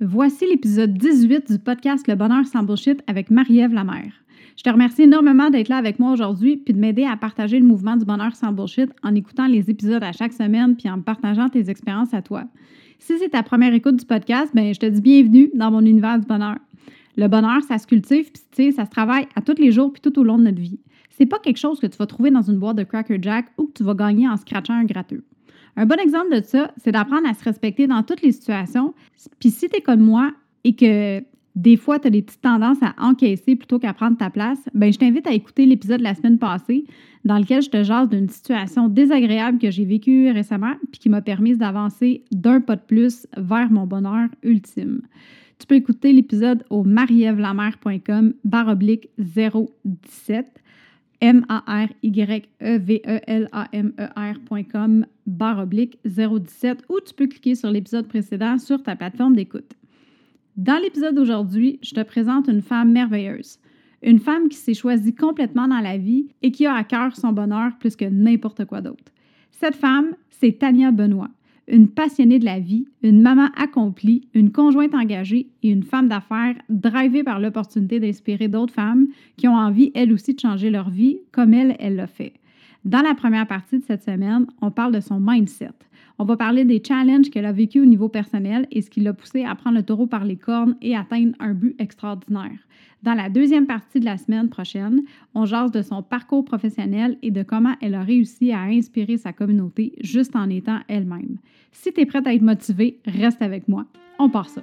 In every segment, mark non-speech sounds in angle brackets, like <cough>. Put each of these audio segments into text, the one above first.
Voici l'épisode 18 du podcast Le Bonheur sans bullshit avec Marie-Ève Lamère. Je te remercie énormément d'être là avec moi aujourd'hui puis de m'aider à partager le mouvement du bonheur sans bullshit en écoutant les épisodes à chaque semaine puis en partageant tes expériences à toi. Si c'est ta première écoute du podcast, ben je te dis bienvenue dans mon univers du bonheur. Le bonheur, ça se cultive puis ça se travaille à tous les jours puis tout au long de notre vie. C'est pas quelque chose que tu vas trouver dans une boîte de Cracker Jack ou que tu vas gagner en scratchant un gratteux. Un bon exemple de ça, c'est d'apprendre à se respecter dans toutes les situations. Puis si tu es comme moi et que des fois, tu as des petites tendances à encaisser plutôt qu'à prendre ta place, ben je t'invite à écouter l'épisode de la semaine passée dans lequel je te jase d'une situation désagréable que j'ai vécue récemment puis qui m'a permis d'avancer d'un pas de plus vers mon bonheur ultime. Tu peux écouter l'épisode au marievlamer.com baroblique 017 M-A-R-Y-E-V-E-L-A-M-E-R.com barre oblique 017 ou tu peux cliquer sur l'épisode précédent sur ta plateforme d'écoute. Dans l'épisode d'aujourd'hui, je te présente une femme merveilleuse. Une femme qui s'est choisie complètement dans la vie et qui a à cœur son bonheur plus que n'importe quoi d'autre. Cette femme, c'est Tania Benoît une passionnée de la vie, une maman accomplie, une conjointe engagée et une femme d'affaires drivée par l'opportunité d'inspirer d'autres femmes qui ont envie, elles aussi, de changer leur vie comme elle, elle l'a fait. Dans la première partie de cette semaine, on parle de son mindset. On va parler des challenges qu'elle a vécu au niveau personnel et ce qui l'a poussé à prendre le taureau par les cornes et atteindre un but extraordinaire. Dans la deuxième partie de la semaine prochaine, on jase de son parcours professionnel et de comment elle a réussi à inspirer sa communauté juste en étant elle-même. Si tu es prête à être motivée, reste avec moi. On part ça.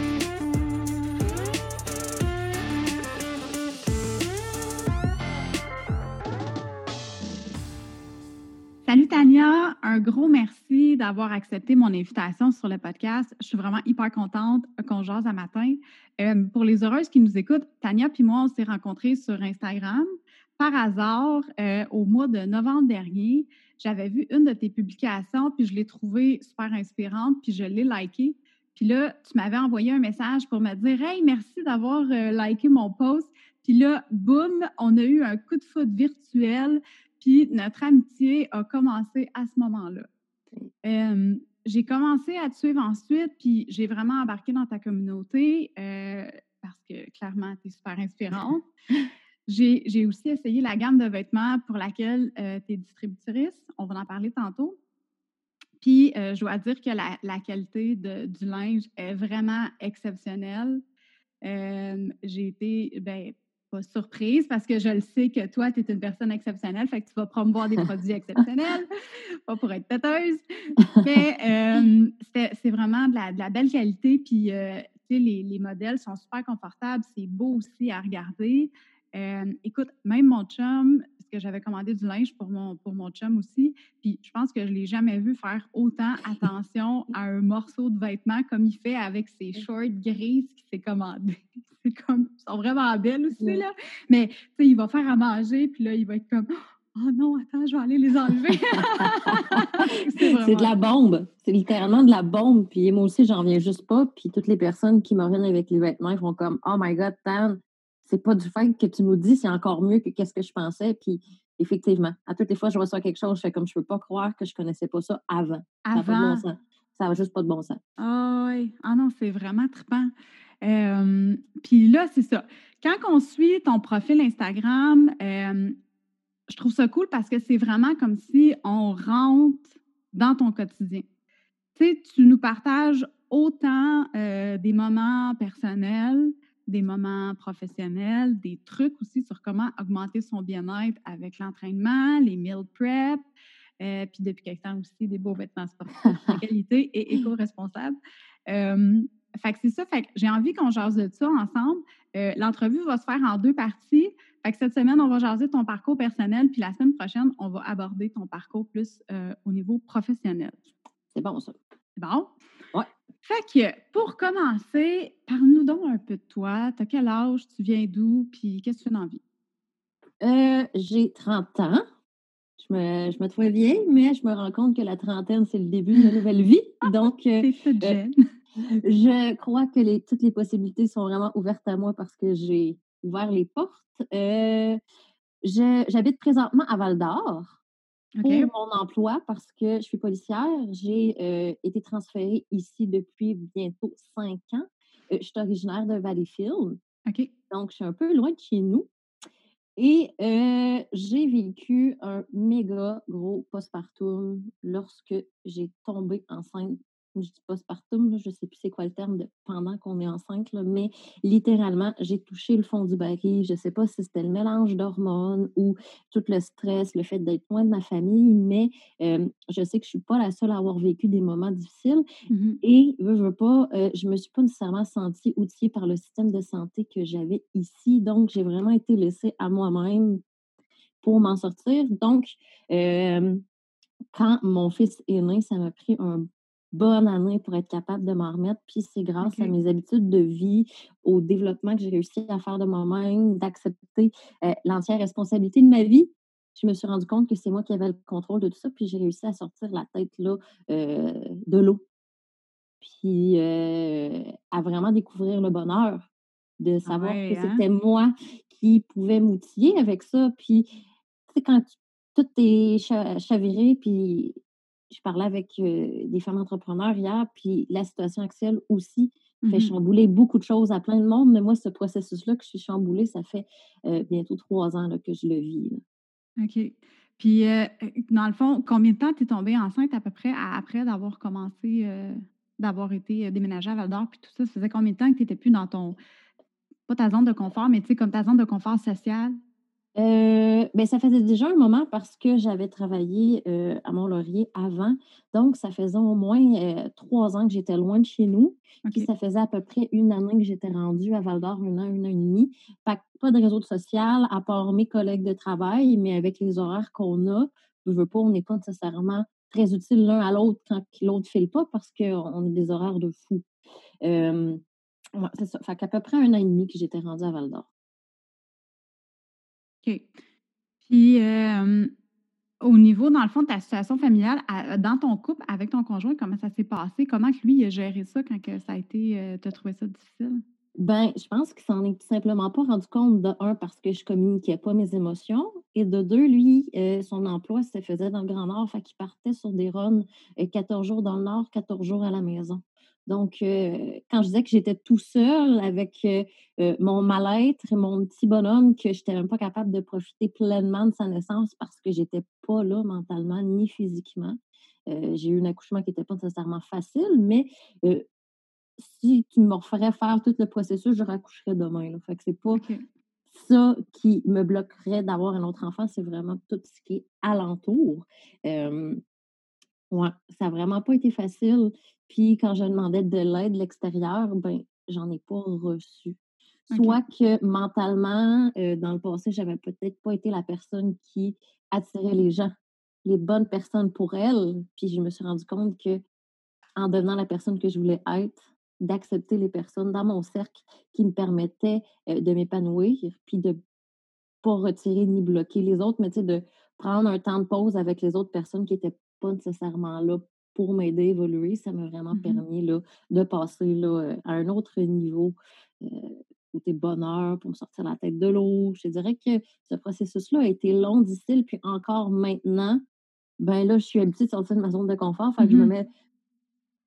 Gros merci d'avoir accepté mon invitation sur le podcast. Je suis vraiment hyper contente qu'on jase à matin. Euh, pour les heureuses qui nous écoutent, Tania puis moi, on s'est rencontrés sur Instagram. Par hasard, euh, au mois de novembre dernier, j'avais vu une de tes publications, puis je l'ai trouvée super inspirante, puis je l'ai likée. Puis là, tu m'avais envoyé un message pour me dire Hey, merci d'avoir euh, liké mon post. Puis là, boum, on a eu un coup de foot virtuel. Puis notre amitié a commencé à ce moment-là. j'ai commencé à te suivre ensuite, puis j'ai vraiment embarqué dans ta communauté euh, parce que clairement, tu es super inspirante. j'ai aussi essayé la gamme de vêtements pour laquelle euh, tu es distributrice. On va en parler tantôt. Puis, euh, je dois dire que la, la qualité du linge est vraiment exceptionnelle. j'ai été, ben, pas surprise parce que je le sais que toi, tu es une personne exceptionnelle, fait que tu vas promouvoir des produits exceptionnels, <laughs> pas pour être têteuse. Mais euh, c'est vraiment de la, belle qualité, puis euh, les, les, modèles sont super confortables, c'est beau aussi à regarder. Euh, écoute, même mon chum, parce que j'avais commandé du linge pour mon, pour mon chum aussi, puis je pense que je ne l'ai jamais vu faire autant attention <laughs> à un morceau de vêtement comme il fait avec ses shorts grises qu'il s'est commandé. <laughs> C'est comme, ils sont vraiment belles aussi, là. Mais, tu sais, il va faire à manger, puis là, il va être comme, oh non, attends, je vais aller les enlever. <laughs> c'est de la bombe. C'est littéralement de la bombe. Puis moi aussi, j'en reviens juste pas. Puis toutes les personnes qui me reviennent avec les vêtements, ils font comme, oh my God, Tan, c'est pas du fait que tu nous dis, c'est encore mieux que qu'est-ce que je pensais. Puis effectivement, à toutes les fois, je reçois quelque chose, je fais comme je peux pas croire que je connaissais pas ça avant. Avant. Ça n'a bon sens. Ça juste pas de bon sens. Ah oui. Ah non, c'est vraiment trippant. Puis là, c'est ça. Quand on suit ton profil Instagram, je trouve ça cool parce que c'est vraiment comme si on rentre dans ton quotidien. Tu sais, tu nous partages autant des moments personnels, des moments professionnels, des trucs aussi sur comment augmenter son bien-être avec l'entraînement, les meal prep, euh, puis depuis quelque temps aussi des beaux vêtements sportifs de <laughs> qualité et éco-responsables. Euh, fait que c'est ça, fait que j'ai envie qu'on jase de ça ensemble. Euh, l'entrevue va se faire en deux parties. Fait que cette semaine, on va jaser ton parcours personnel, puis la semaine prochaine, on va aborder ton parcours plus au niveau professionnel. C'est bon, ça. C'est bon? Ouais. Fait que, pour commencer, parle-nous donc un peu de toi. Tu as quel âge? Tu viens d'où? Puis qu'est-ce que tu fais dans la vie? Euh, j'ai 30 ans. Je me, je me trouve vieille, mais je me rends compte que la trentaine, c'est le début de la nouvelle vie. <laughs> Donc, euh, euh <laughs> je crois que les, toutes les possibilités sont vraiment ouvertes à moi parce que j'ai ouvert les portes. J'habite présentement à Val d'Or pour mon emploi parce que je suis policière. J'ai euh, été transférée ici depuis bientôt cinq ans. Euh, je suis originaire de Valleyfield. Donc, je suis un peu loin de chez nous. Et j'ai vécu un méga gros postpartum lorsque j'ai tombé enceinte je dis postpartum, je ne sais plus c'est quoi le terme de pendant qu'on est enceinte, mais littéralement, j'ai touché le fond du baril. Je ne sais pas si c'était le mélange d'hormones ou tout le stress, le fait d'être loin de ma famille, mais je sais que je ne suis pas la seule à avoir vécu des moments difficiles. Mmh Et, je veux pas, je ne me suis pas nécessairement sentie outillée par le système de santé que j'avais ici. Donc, j'ai vraiment été laissée à moi-même pour m'en sortir. Donc, quand mon fils est né, ça m'a pris un bonne année pour être capable de m'en remettre. Puis c'est grâce à mes habitudes de vie, au développement que j'ai réussi à faire de moi-même, d'accepter euh, l'entière responsabilité de ma vie. Je me suis rendu compte que c'est moi qui avais le contrôle de tout ça, puis j'ai réussi à sortir la tête là, euh, de l'eau. Puis euh, à vraiment découvrir le bonheur, de savoir que hein? c'était moi qui pouvais m'outiller avec ça. Puis, tu sais, quand tout est chaviré, puis je parlais avec des femmes entrepreneurs hier, puis la situation actuelle aussi fait mmh chambouler beaucoup de choses à plein de monde. Mais moi, ce processus-là que je suis chamboulée, ça fait bientôt trois ans que je le vis. OK. Puis, dans le fond, combien de temps tu es tombée enceinte à peu près après d'avoir commencé, d'avoir été déménagée à Val d'Or, puis tout ça? Ça faisait combien de temps que tu n'étais plus dans ton, pas ta zone de confort, mais tu sais, comme ta zone de confort social? Euh, ben, ça faisait déjà un moment parce que j'avais travaillé euh, à Mont-Laurier avant. Donc, ça faisait au moins euh, trois ans que j'étais loin de chez nous. Puis, ça faisait à peu près une année que j'étais rendue à Val-d'Or, un an, un an et demi. Pas, pas de réseau social, à part mes collègues de travail, mais avec les horaires qu'on a, je veux pas, on n'est pas nécessairement très utile l'un à l'autre quand l'autre ne file pas parce qu'on a des horaires de fou. c'est ça. Fait qu'à peu près un an et demi que j'étais rendue à Val-d'Or. OK. Puis, au niveau, dans le fond, de ta situation familiale, dans ton couple avec ton conjoint, comment ça s'est passé? Comment lui il a géré ça quand que ça a été, tu as trouvé ça difficile? Ben, je pense qu'il s'en est tout simplement pas rendu compte de un parce que je communiquais pas mes émotions et de deux, lui, son emploi se faisait dans le Grand Nord, fait qu'il partait sur des runs 14 jours dans le Nord, 14 jours à la maison. Donc, euh, quand je disais que j'étais tout seul avec euh, euh, mon mal-être et mon petit bonhomme, que je n'étais même pas capable de profiter pleinement de sa naissance parce que je n'étais pas là mentalement ni physiquement. j'ai eu un accouchement qui n'était pas nécessairement facile, mais si tu me referais faire tout le processus, je raccoucherais demain. Là. Fait que c'est pas ça qui me bloquerait d'avoir un autre enfant, c'est vraiment tout ce qui est alentour. Ouais, ça n'a vraiment pas été facile. Puis quand je demandais de l'aide de l'extérieur, ben j'en ai pas reçu. Soit que mentalement, euh, dans le passé, j'avais peut-être pas été la personne qui attirait les gens, les bonnes personnes pour elles. Puis je me suis rendu compte que en devenant la personne que je voulais être, d'accepter les personnes dans mon cercle qui me permettaient euh, de m'épanouir, puis de pas retirer ni bloquer les autres, mais de prendre un temps de pause avec les autres personnes qui étaient pas nécessairement là pour m'aider à évoluer. Ça m'a vraiment mmh permis là, de passer là, à un autre niveau euh, côté bonheur pour me sortir la tête de l'eau. Je dirais que ce processus-là a été long, difficile, puis encore maintenant, ben là, je suis habituée de sortir de ma zone de confort. Fait que je me mmh mets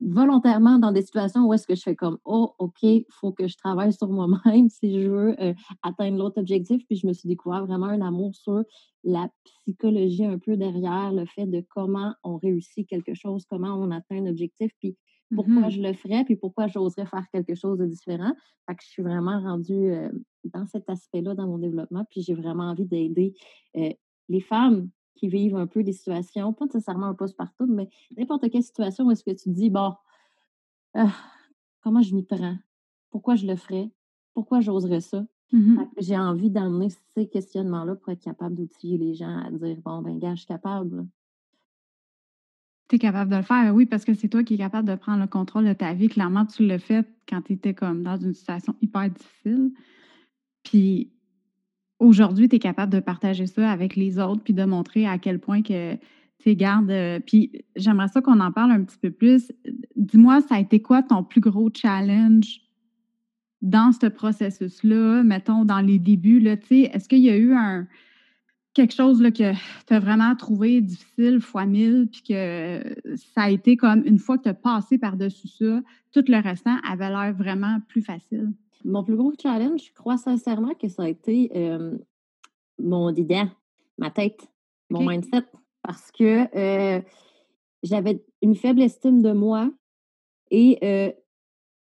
volontairement dans des situations où est-ce que je fais comme oh ok il faut que je travaille sur moi-même <laughs> si je veux euh, atteindre l'autre objectif. Puis je me suis découvert vraiment un amour sur la psychologie un peu derrière le fait de comment on réussit quelque chose comment on atteint un objectif puis pourquoi mmh je le ferais puis pourquoi j'oserais faire quelque chose de différent. Fait que je suis vraiment rendue euh, dans cet aspect-là dans mon développement puis j'ai vraiment envie d'aider euh, les femmes qui vivent un peu des situations, pas nécessairement un postpartum, mais n'importe quelle situation où est-ce que tu te dis, bon, ah, comment je m'y prends? Pourquoi je le ferais? Pourquoi j'oserais ça? Mmh j'ai envie d'amener ces questionnements-là pour être capable d'outiller les gens à dire, bon, ben, gars, je suis capable. Tu es capable de le faire, oui, parce que c'est toi qui es capable de prendre le contrôle de ta vie. Clairement, tu l'as fait quand tu étais comme dans une situation hyper difficile. Puis aujourd'hui, tu es capable de partager ça avec les autres puis de montrer à quel point que tu gardes. Euh, puis j'aimerais ça qu'on en parle un petit peu plus. Dis-moi, ça a été quoi ton plus gros challenge dans ce processus-là, mettons, dans les débuts, là, est-ce qu'il y a eu un quelque chose que tu as vraiment trouvé difficile fois mille, puis que ça a été comme une fois que tu as passé par-dessus ça, tout le restant avait l'air vraiment plus facile? Mon plus gros challenge, je crois sincèrement que ça a été euh, mon idée, ma tête, mon mindset, parce que euh, j'avais une faible estime de moi et euh,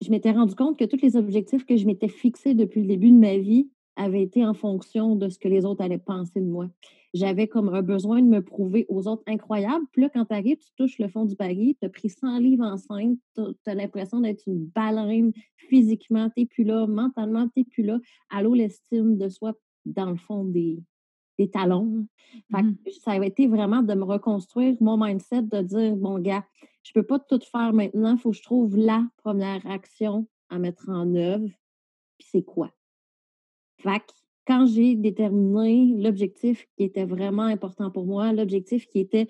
je m'étais rendu compte que tous les objectifs que je m'étais fixés depuis le début de ma vie avaient été en fonction de ce que les autres allaient penser de moi. J'avais comme un besoin de me prouver aux autres incroyable. Puis là, quand tu arrives, tu touches le fond du pari, tu as pris 100 livres enceinte, tu as, l'impression d'être une baleine physiquement, tu n'es plus là, mentalement, tu n'es plus là. Allô, l'estime de soi dans le fond des, des talons. Mmh ça a été vraiment de me reconstruire mon mindset, de dire, bon, gars, je peux pas tout faire maintenant, il faut que je trouve la première action à mettre en œuvre. Puis c'est quoi? Fait quand j'ai déterminé l'objectif qui était vraiment important pour moi, l'objectif qui était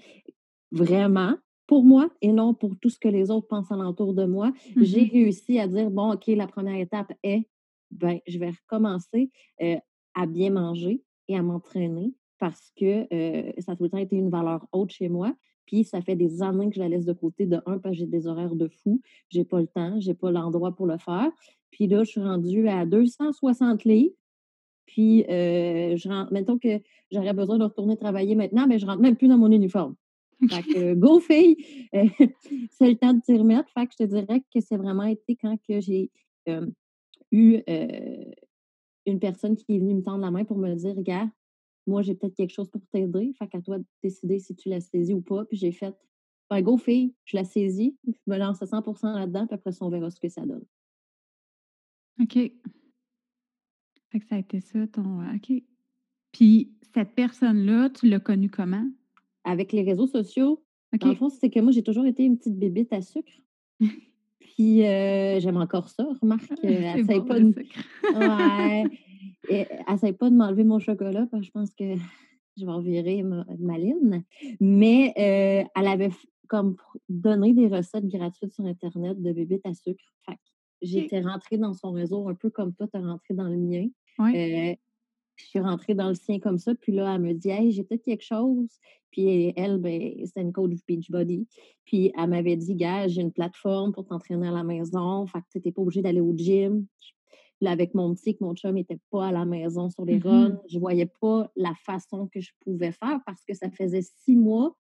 vraiment pour moi et non pour tout ce que les autres pensent alentour de moi, mmh j'ai réussi à dire, bon, OK, la première étape est, ben, je vais recommencer euh, à bien manger et à m'entraîner parce que euh, ça a tout le temps été une valeur haute chez moi. Puis ça fait des années que je la laisse de côté. De un, parce que j'ai des horaires de fou. J'ai pas le temps, j'ai pas l'endroit pour le faire. Puis là, je suis rendue à 260 livres. Puis, euh, je rentre, mettons que j'aurais besoin de retourner travailler maintenant, mais je rentre même plus dans mon uniforme. Fait que, go fille! <laughs> c'est le temps de t'y remettre. Fait que je te dirais que c'est vraiment été quand que j'ai euh, eu euh, une personne qui est venue me tendre la main pour me dire, regarde, moi, j'ai peut-être quelque chose pour t'aider. Fait qu'à toi de décider si tu la saisis ou pas. Puis j'ai fait, ben, go fille, je la saisis, je me lance à 100% là-dedans, puis après ça, on verra ce que ça donne. OK. Fait que ça a été ça, ton. Euh, OK. Puis cette personne-là, tu l'as connue comment? Avec les réseaux sociaux. OK. Dans le fond, c'est que moi, j'ai toujours été une petite bébite à sucre. Puis euh, j'aime encore ça, remarque. <laughs> elle bon, pas de... ouais. <laughs> Elle pas de m'enlever mon chocolat parce que je pense que je vais revirer ma, maline. Mais euh, elle avait comme donné des recettes gratuites sur Internet de bébés à sucre. Fait j'étais rentrée dans son réseau un peu comme toi, tu es rentrée dans le mien. Euh, je suis rentrée dans le sien comme ça. Puis là, elle me dit Hey, j'ai peut-être quelque chose. Puis elle, ben, c'est une coach Beachbody. Puis elle m'avait dit Gars, j'ai une plateforme pour t'entraîner à la maison. Fait que tu n'étais pas obligé d'aller au gym. Là, avec mon petit, que mon chum n'était pas à la maison sur les runs, mmh je ne voyais pas la façon que je pouvais faire parce que ça faisait six mois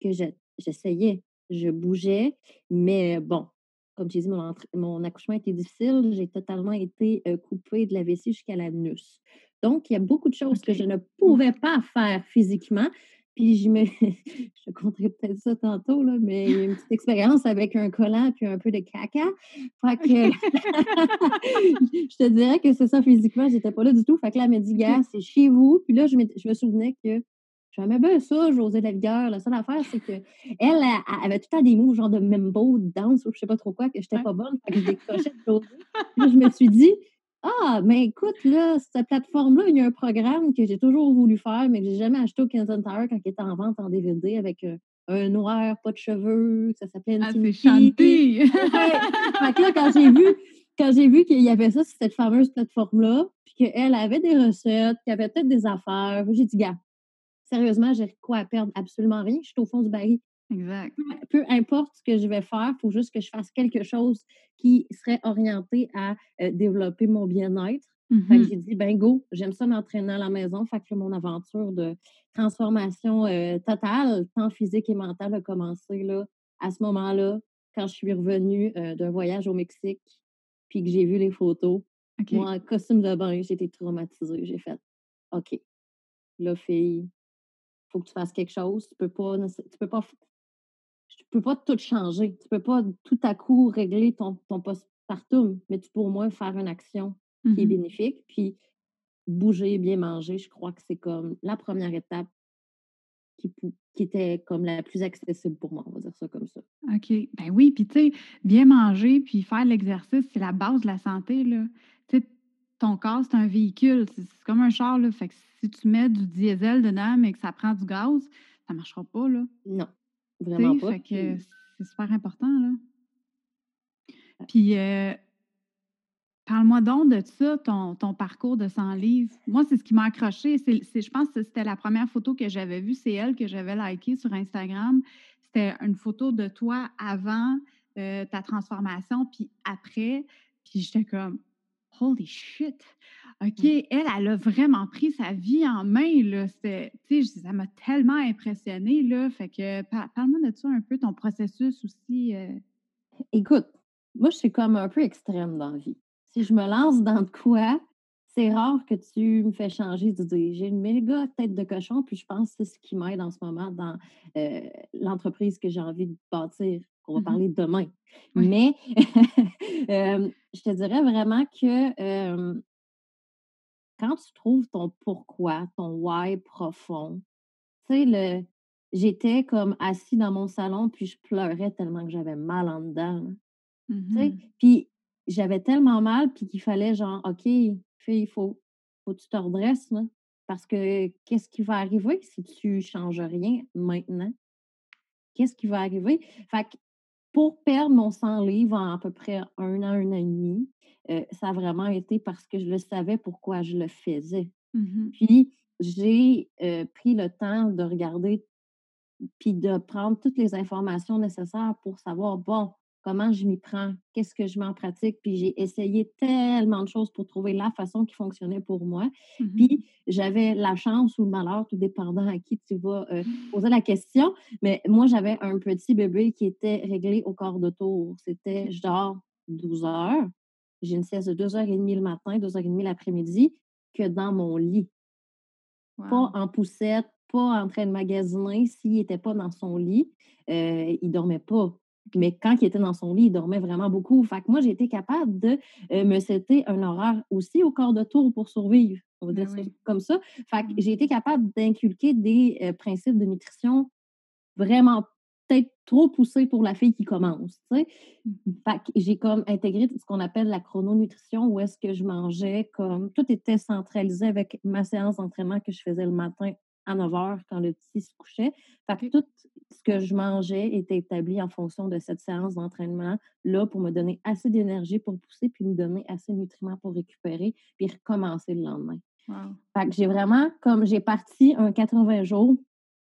que j'essayais. Je, bougeais, mais bon, comme j'ai dit, mon, mon, accouchement était difficile. J'ai totalement été euh, coupée de la vessie jusqu'à l'anus. Donc, il y a beaucoup de choses que je ne pouvais pas faire physiquement. Puis je me, <laughs> je compterai peut-être ça tantôt, là, mais une petite expérience avec un collant puis un peu de caca. Fait que <laughs> je te dirais que c'est ça physiquement, j'étais pas là du tout. Fait que là, elle m'a dit, gars, c'est chez vous. Puis là, je me, je me souvenais que j'aimais bien ça, José Lavigueur. La seule affaire, c'est qu'elle elle, avait tout le temps des mots genre de membo, de danse ou je sais pas trop quoi, que j'étais pas bonne. Fait que je décrochais de José. Puis je me suis dit, ah, mais écoute, là, cette plateforme-là, il y a un programme que j'ai toujours voulu faire, mais que j'ai jamais acheté au Kensington Tower quand il était en vente en DVD avec euh, un noir, pas de cheveux, ça s'appelait Ah, c'est Shanti! fait que là, quand j'ai vu, quand j'ai vu qu'il y avait ça sur cette fameuse plateforme-là, puis qu'elle avait des recettes, qu'il y avait peut-être des affaires, j'ai dit, gars, sérieusement, j'ai quoi à perdre? Absolument rien. Je suis au fond du baril. Exact. Peu importe ce que je vais faire, il faut juste que je fasse quelque chose qui serait orienté à euh, développer mon bien-être. Mmh j'ai dit, ben go, j'aime ça m'entraîner à la maison. Fait que mon aventure de transformation euh, totale, tant physique et mentale, a commencé là, à ce moment-là, quand je suis revenue euh, d'un voyage au Mexique, puis que j'ai vu les photos. Moi, en costume de bain, j'ai été traumatisée. J'ai fait, OK, là, fille, faut que tu fasses quelque chose. Tu peux pas, tu peux pas tu peux pas tout changer. Tu peux pas tout à coup régler ton, ton postpartum, mais tu peux au moins faire une action qui est mmh bénéfique. Puis bouger, bien manger, je crois que c'est comme la première étape qui, qui était comme la plus accessible pour moi, on va dire ça comme ça. OK. Ben oui, puis tu sais, bien manger puis faire l'exercice, c'est la base de la santé, là. Ton corps, c'est un véhicule, c'est comme un char, là. Fait que si tu mets du diesel dedans, mais que ça prend du gaz, ça marchera pas, là. Non, vraiment pas. Fait que c'est super important, là. Puis, euh, Parle-moi donc de ça, ton, ton, parcours de 100 livres. Moi, c'est ce qui m'a accroché. Je pense que c'était la première photo que j'avais vue. C'est elle que j'avais likée sur Instagram. C'était une photo de toi avant euh, ta transformation, puis après. Puis j'étais comme, holy shit! OK, elle, elle a vraiment pris sa vie en main. Là. ça m'a tellement impressionnée. Là. Fait que parle-moi de ça un peu, ton processus aussi. Euh. Écoute, moi, je suis comme un peu extrême dans la vie si je me lance dans de quoi, c'est rare que tu me fais changer d'idée. J'ai une méga tête de cochon, puis je pense que c'est ce qui m'aide en ce moment dans euh, l'entreprise que j'ai envie de bâtir. On va mmh parler demain. Mais <laughs> je te dirais vraiment que quand tu trouves ton pourquoi, ton why profond, tu sais, le j'étais comme assis dans mon salon, puis je pleurais tellement que j'avais mal en dedans. Mmh puis j'avais tellement mal, puis qu'il fallait genre, OK, il faut, faut que tu te redresses, parce que qu'est-ce qui va arriver si tu changes rien maintenant? Qu'est-ce qui va arriver? Fait que pour perdre mon 100 livres en à peu près un an, un an et demi, euh, ça a vraiment été parce que je le savais pourquoi je le faisais. Mmh puis, j'ai euh, pris le temps de regarder puis de prendre toutes les informations nécessaires pour savoir, bon, comment je m'y prends, qu'est-ce que je mets en pratique. Puis j'ai essayé tellement de choses pour trouver la façon qui fonctionnait pour moi. Mmh puis j'avais la chance ou le malheur, tout dépendant à qui tu vas euh, mmh. poser la question. Mais moi, j'avais un petit bébé qui était réglé au corps de tour. C'était genre 12 heures. J'ai une sieste de 2h30 le matin, 2h30 l'après-midi, que dans mon lit. Pas en poussette, pas en train de magasiner. S'il n'était pas dans son lit, euh, il dormait pas. Mais quand il était dans son lit, il dormait vraiment beaucoup. Fait que moi, j'ai été capable de euh, me citer un horaire aussi au corps de tour pour survivre. On va dire ben ça comme ça. Fait que mmh. j'ai été capable d'inculquer des euh, principes de nutrition vraiment peut-être trop poussés pour la fille qui commence. Mmh. Fait que j'ai comme intégré ce qu'on appelle la chrononutrition, où est-ce que je mangeais comme tout était centralisé avec ma séance d'entraînement que je faisais le matin à 9 heures quand le petit se couchait. Fait que tout ce que je mangeais était établi en fonction de cette séance d'entraînement-là pour me donner assez d'énergie pour pousser, puis me donner assez de nutriments pour récupérer, puis recommencer le lendemain. Fait que j'ai vraiment, comme j'ai parti un 80 jours,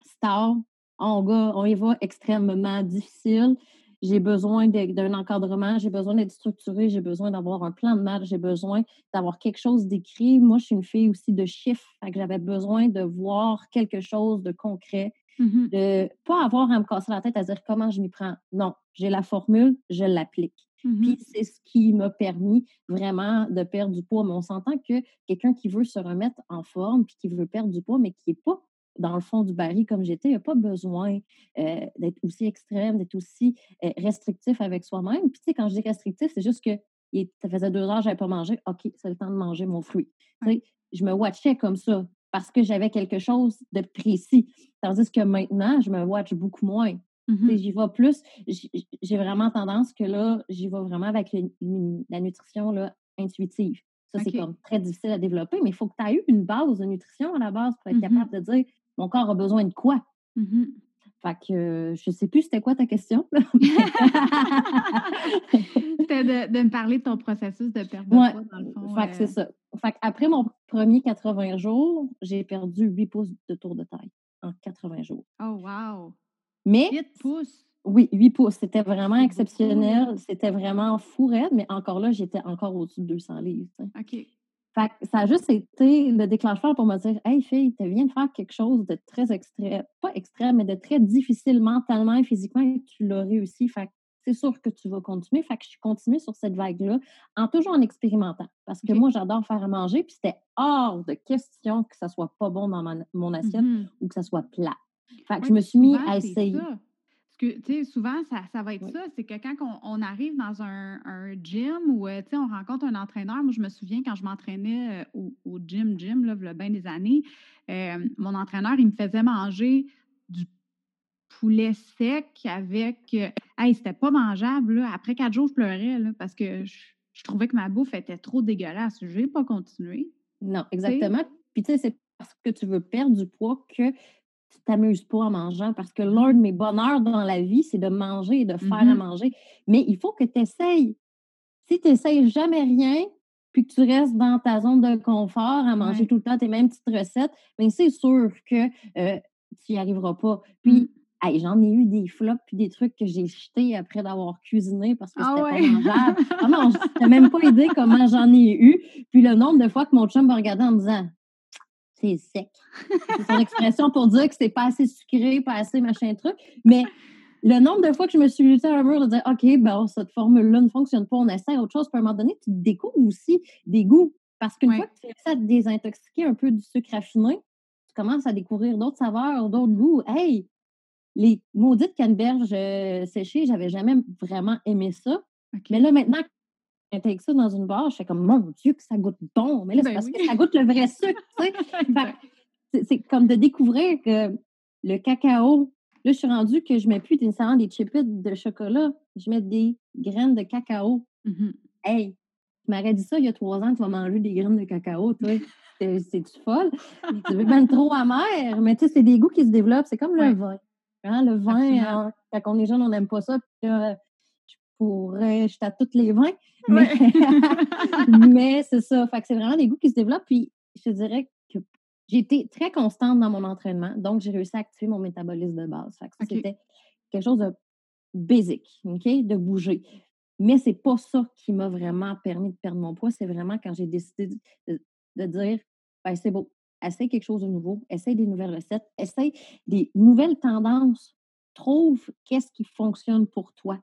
star, on, on y va extrêmement difficile j'ai besoin d'un encadrement, j'ai besoin d'être structuré, j'ai besoin d'avoir un plan de match, j'ai besoin d'avoir quelque chose d'écrit. Moi, je suis une fille aussi de chiffres, j'avais besoin de voir quelque chose de concret, mmh de pas avoir à me casser la tête à dire comment je m'y prends. Non, j'ai la formule, je l'applique. Mmh Puis c'est ce qui m'a permis vraiment de perdre du poids. Mais on s'entend que quelqu'un qui veut se remettre en forme, puis qui veut perdre du poids, mais qui n'est pas dans le fond du baril comme j'étais, il n'y a pas besoin euh, d'être aussi extrême, d'être aussi euh, restrictif avec soi-même. Puis, tu sais, quand je dis restrictif, c'est juste que ça faisait deux heures que je n'avais pas mangé. OK, c'est le temps de manger mon fruit. Tu sais, je me watchais comme ça parce que j'avais quelque chose de précis. Tandis que maintenant, je me watch beaucoup moins. Mmh j'y vais plus. J'ai vraiment tendance que là, j'y vais vraiment avec la nutrition là, intuitive. Ça, c'est comme très difficile à développer, mais il faut que tu aies eu une base de nutrition à la base pour être mmh capable de dire mon corps a besoin de quoi? Mmh fait que je sais plus c'était quoi ta question. <laughs> c'était de, me parler de ton processus de perte de poids, dans le fond. Fait que c'est ça. Fait après mon premier 80 jours, j'ai perdu 8 pouces de tour de taille en 80 jours. Oh wow! Mais 8 pouces? Oui, 8 pouces. C'était vraiment exceptionnel. C'était vraiment fou mais encore là, j'étais encore au-dessus de 200 livres. OK. Fait ça a juste été le déclencheur pour me dire Hey fille, tu viens de faire quelque chose de très extrême, pas extrême, mais de très difficile mentalement et physiquement et tu l'as réussi. Fait c'est sûr que tu vas continuer. Fait que je suis continuée sur cette vague-là, en toujours en expérimentant. Parce que moi, j'adore faire à manger, puis c'était hors de question que ça soit pas bon dans mon assiette mmh ou que ça soit plat. Fait que je me suis mis à essayer que, tu sais, souvent, ça, ça, va être ça. C'est que quand on, arrive dans un, gym ou, euh, tu sais, on rencontre un entraîneur. Moi, je me souviens quand je m'entraînais euh, au, gym, gym, là, il y a bien des années, euh, mon entraîneur, il me faisait manger du poulet sec avec. Euh, hey, c'était pas mangeable. Là. Après quatre jours, je pleurais là, parce que je, trouvais que ma bouffe était trop dégueulasse. Je vais pas continuer. Non, exactement. Puis, tu sais, c'est parce que tu veux perdre du poids que tu t'amuses pas en mangeant. Parce que l'un de mes bonheurs dans la vie, c'est de manger et de faire à mm-hmm. manger. Mais il faut que tu essayes. Si tu n'essayes jamais rien, puis que tu restes dans ta zone de confort à manger tout le temps tes mêmes petites recettes, bien, c'est sûr que euh, tu n'y arriveras pas. Puis, mmh. j'en ai eu des flops puis des trucs que j'ai jetés après d'avoir cuisiné parce que ah c'était pas mangeable. ah non, <laughs> je même pas idée comment j'en ai eu. Puis le nombre de fois que mon chum me regardait en me disant c'est sec. C'est son expression pour dire que c'est pas assez sucré, pas assez machin truc. Mais le nombre de fois que je me suis lutée à un mur de dire OK, ben, cette formule-là ne fonctionne pas, on essaie autre chose, puis à un moment donné, tu découvres aussi des goûts. Parce qu'une fois que tu essaies de désintoxiquer un peu du sucre raffiné, tu commences à découvrir d'autres saveurs, d'autres goûts. Hey, les maudites canneberges euh, séchées, j'avais jamais vraiment aimé ça. Mais là, maintenant, j'intègre ça dans une barre, je fais comme, mon Dieu, que ça goûte bon. Mais là, c'est ben parce que ça goûte le vrai sucre, tu sais. <laughs> c'est comme de découvrir que le cacao, Là, je suis rendue que je ne mets plus nécessairement des chipettes de chocolat, je mets des graines de cacao. Mmh hey, tu m'aurais dit ça il y a trois ans, tu vas manger des graines de cacao, toi. <laughs> C'est-tu folle? Tu veux même trop amer, mais tu sais, c'est des goûts qui se développent. C'est comme le vin. Hein, le vin, hein, quand on est jeune, on n'aime pas ça. Puis, jeter à tous les vins. Mais, <laughs> mais c'est ça. Fait que c'est vraiment des goûts qui se développent. Puis je te dirais j'ai été très constante dans mon entraînement, donc j'ai réussi à activer mon métabolisme de base. C'était quelque chose de basic, OK, de bouger. Mais c'est pas ça qui m'a vraiment permis de perdre mon poids. C'est vraiment quand j'ai décidé de, dire ben, c'est beau, essaye quelque chose de nouveau, essaye des nouvelles recettes, essaye des nouvelles tendances. Trouve qu'est-ce qui fonctionne pour toi.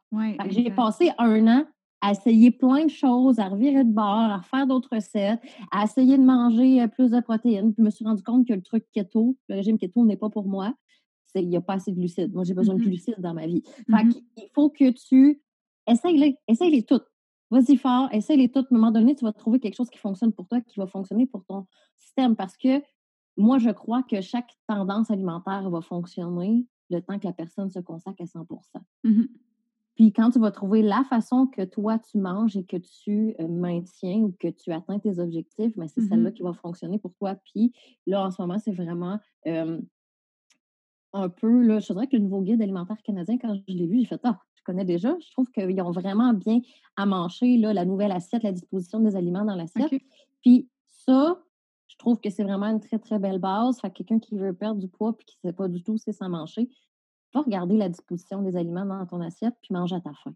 j'ai passé un an à essayer plein de choses, à revirer de bord, à faire d'autres recettes, à essayer de manger euh, plus de protéines. Puis je me suis rendu compte que le truc keto, le régime keto n'est pas pour moi. Il n'y a pas assez de glucides. Moi, j'ai besoin de mm-hmm. glucides dans ma vie. Fait mm-hmm. Il faut que tu essayes-les, essaye-les toutes. Vas-y fort, essaye-les toutes. À un moment donné, tu vas trouver quelque chose qui fonctionne pour toi, qui va fonctionner pour ton système. Parce que moi, je crois que chaque tendance alimentaire va fonctionner le temps que la personne se consacre à 100% puis quand tu vas trouver la façon que toi tu manges et que tu euh, maintiens ou que tu atteins tes objectifs, mais ben, c'est celle-là mmh qui va fonctionner pour toi. Puis là, en ce moment, c'est vraiment un peu, là, je dirais que le nouveau guide alimentaire canadien, quand je l'ai vu, j'ai fait Ah, je connais déjà. Je trouve qu'ils ont vraiment bien à manger là, la nouvelle assiette, la disposition des aliments dans l'assiette. Puis ça, trouve que c'est vraiment une très, très belle base. Fait quelqu'un qui veut perdre du poids puis qui ne sait pas du tout c'est sans manger, va regarder la disposition des aliments dans ton assiette puis mange à ta faim.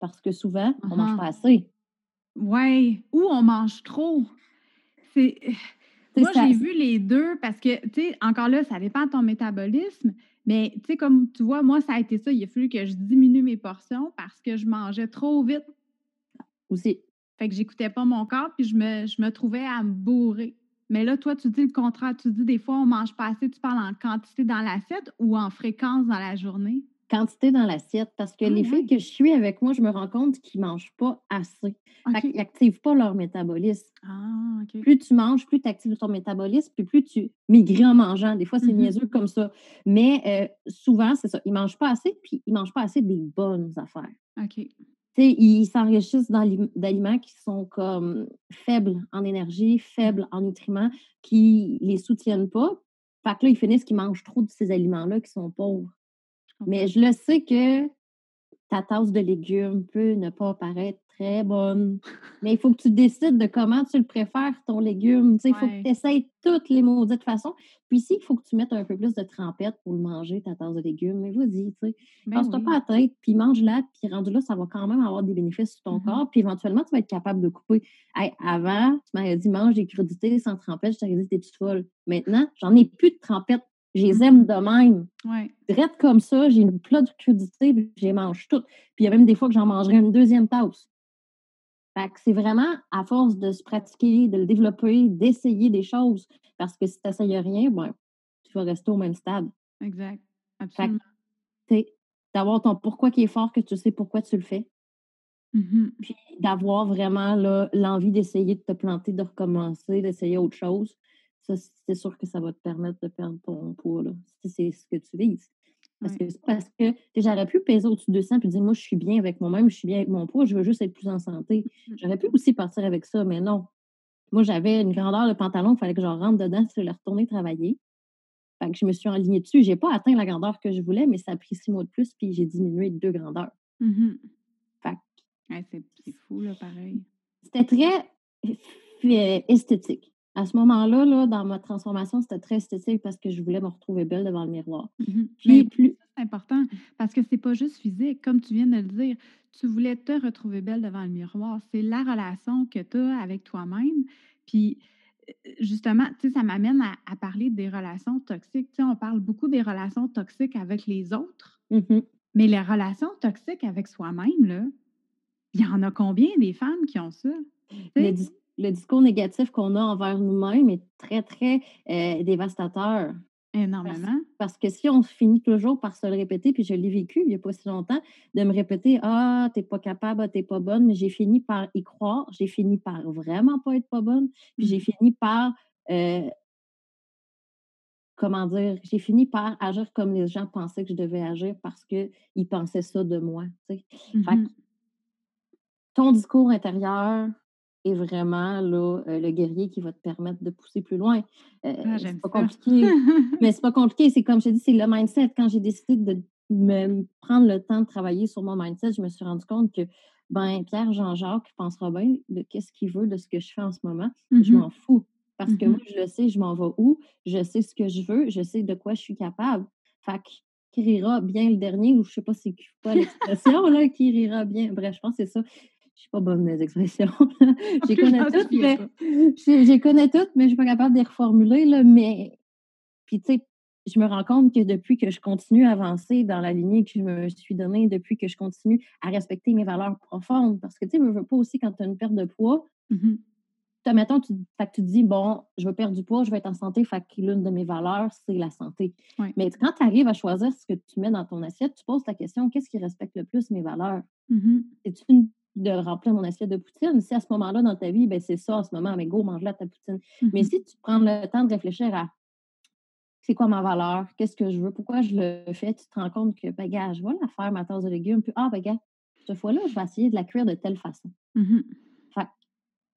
Parce que souvent, on ne mange pas assez. Oui, ou on mange trop. C'est. Moi, j'ai vu les deux parce que, tu sais, encore là, ça dépend de ton métabolisme, mais tu sais, comme tu vois, moi, ça a été ça. Il a fallu que je diminue mes portions parce que je mangeais trop vite. Aussi. Fait que j'écoutais pas mon corps, puis je me, je me trouvais à me bourrer. Mais là, toi, tu dis le contraire. Tu dis des fois, on mange pas assez. Tu parles en quantité dans l'assiette ou en fréquence dans la journée? Quantité dans l'assiette, parce que ah les filles que je suis avec moi, je me rends compte qu'ils ne mangent pas assez. Ils n'activent pas leur métabolisme. Ah, plus tu manges, plus tu actives ton métabolisme, puis plus tu maigris en mangeant. Des fois, c'est mmh niaiseux comme ça. Mais euh, souvent, c'est ça. Ils ne mangent pas assez, puis ils ne mangent pas assez des bonnes affaires. OK ils s'enrichissent d'aliments qui sont comme faibles en énergie, faibles en nutriments, qui les soutiennent pas. Fait que là, ils finissent qu'ils mangent trop de ces aliments-là qui sont pauvres. Mais je le sais que ta tasse de légumes peut ne pas paraître très bonne. Mais il faut que tu décides de comment tu le préfères, ton légume. Il faut que tu essayes toutes les maudites façons. Puis ici, il faut que tu mettes un peu plus de trempette pour le manger, ta tasse de légumes. Mais vas-y, tu sais. Ben Passe-toi pas à tête, puis mange-la, puis rendu là, ça va quand même avoir des bénéfices sur ton mm-hmm. corps. Puis éventuellement, tu vas être capable de couper. avant, tu m'avais dit mange des crudités sans trempette. Je t'avais dit, t'es folle? Maintenant, j'en ai plus de trempette. Je les aime de même. Ouais. Drette comme ça, j'ai une plat de crudités, puis je les mange toutes. Puis il y a même des fois que j'en mangerai une deuxième tasse c'est vraiment à force de se pratiquer, de le développer, d'essayer des choses. Parce que si tu n'essayes rien, ben, tu vas rester au même stade. Exact. Absolument. D'avoir ton pourquoi qui est fort, que tu sais pourquoi tu le fais. Mmh Puis d'avoir vraiment l'envie d'essayer de te planter, de recommencer, d'essayer autre chose. ça, c'est sûr que ça va te permettre de perdre ton poids, là, si c'est ce que tu vises. Parce que parce que j'aurais pu peser au-dessus de 200 puis dire, moi, je suis bien avec moi-même, je suis bien avec mon poids, je veux juste être plus en santé. Mmh j'aurais pu aussi partir avec ça, mais non. Moi, j'avais une grandeur de pantalon, il fallait que je rentre dedans si je retourner travailler. Fait que je me suis enlignée dessus. Je n'ai pas atteint la grandeur que je voulais, mais ça a pris six mois de plus, puis j'ai diminué de deux grandeurs. Mmh c'est fou, là, pareil. C'était très euh, esthétique. À ce moment-là, là, dans ma transformation, c'était très esthétique parce que je voulais me retrouver belle devant le miroir. Mmh puis plus... C'est important parce que c'est pas juste physique, comme tu viens de le dire. Tu voulais te retrouver belle devant le miroir. C'est la relation que tu as avec toi-même. Puis justement, tu sais, ça m'amène à, parler des relations toxiques. Tu sais, on parle beaucoup des relations toxiques avec les autres, mmh mais les relations toxiques avec soi-même, là, il y en a combien des femmes qui ont ça? Le, discours négatif qu'on a envers nous-mêmes est très, très euh, dévastateur. Énormément. Parce, que si on finit toujours par se le répéter, puis je l'ai vécu il n'y a pas si longtemps, de me répéter Ah, t'es pas capable, ah, t'es pas bonne, mais j'ai fini par y croire, j'ai fini par vraiment pas être pas bonne, puis j'ai mmh. fini par euh, comment dire, j'ai fini par agir comme les gens pensaient que je devais agir parce qu'ils pensaient ça de moi. Mmh ton discours intérieur, est vraiment là, euh, le guerrier qui va te permettre de pousser plus loin. Euh, ah, c'est pas compliqué. <laughs> mais c'est pas compliqué. C'est comme je te dis, c'est le mindset. Quand j'ai décidé de me prendre le temps de travailler sur mon mindset, je me suis rendu compte que ben Pierre Jean-Jacques pensera bien de qu'est-ce qu'il veut de ce que je fais en ce moment. Je mm-hmm. m'en fous. Parce que mm-hmm. moi, je le sais, je m'en vais où, je sais ce que je veux, je sais de quoi je suis capable. Fait qui rira bien le dernier, ou je sais pas c'est quoi l'expression, là, qui rira bien. Bref, je pense que c'est ça. Je suis pas bonne des expressions. <laughs> j'ai connais toutes, mais j'ai connais toutes, mais je suis pas capable de les reformuler. Là, mais puis tu sais, je me rends compte que depuis que je continue à avancer dans la lignée que je me suis donnée, depuis que je continue à respecter mes valeurs profondes, parce que tu sais, je veux pas aussi quand tu as une perte de poids, mmh mettons, tu, fait que tu dis, bon, je veux perdre du poids, je veux être en santé, fait que l'une de mes valeurs, c'est la santé. Mais quand tu arrives à choisir ce que tu mets dans ton assiette, tu poses la question, qu'est-ce qui respecte le plus mes valeurs? Mmh C'est une de remplir mon assiette de poutine. Si à ce moment-là dans ta vie, ben c'est ça en ce moment, mais go, mange-la ta poutine. Mais mm-hmm. si tu prends le temps de réfléchir à c'est quoi ma valeur, qu'est-ce que je veux, pourquoi je le fais, tu te rends compte que, ben, gars, je vais la faire, ma tasse de légumes, puis, ah, ben, gars, cette fois-là, je vais essayer de la cuire de telle façon. Mm-hmm.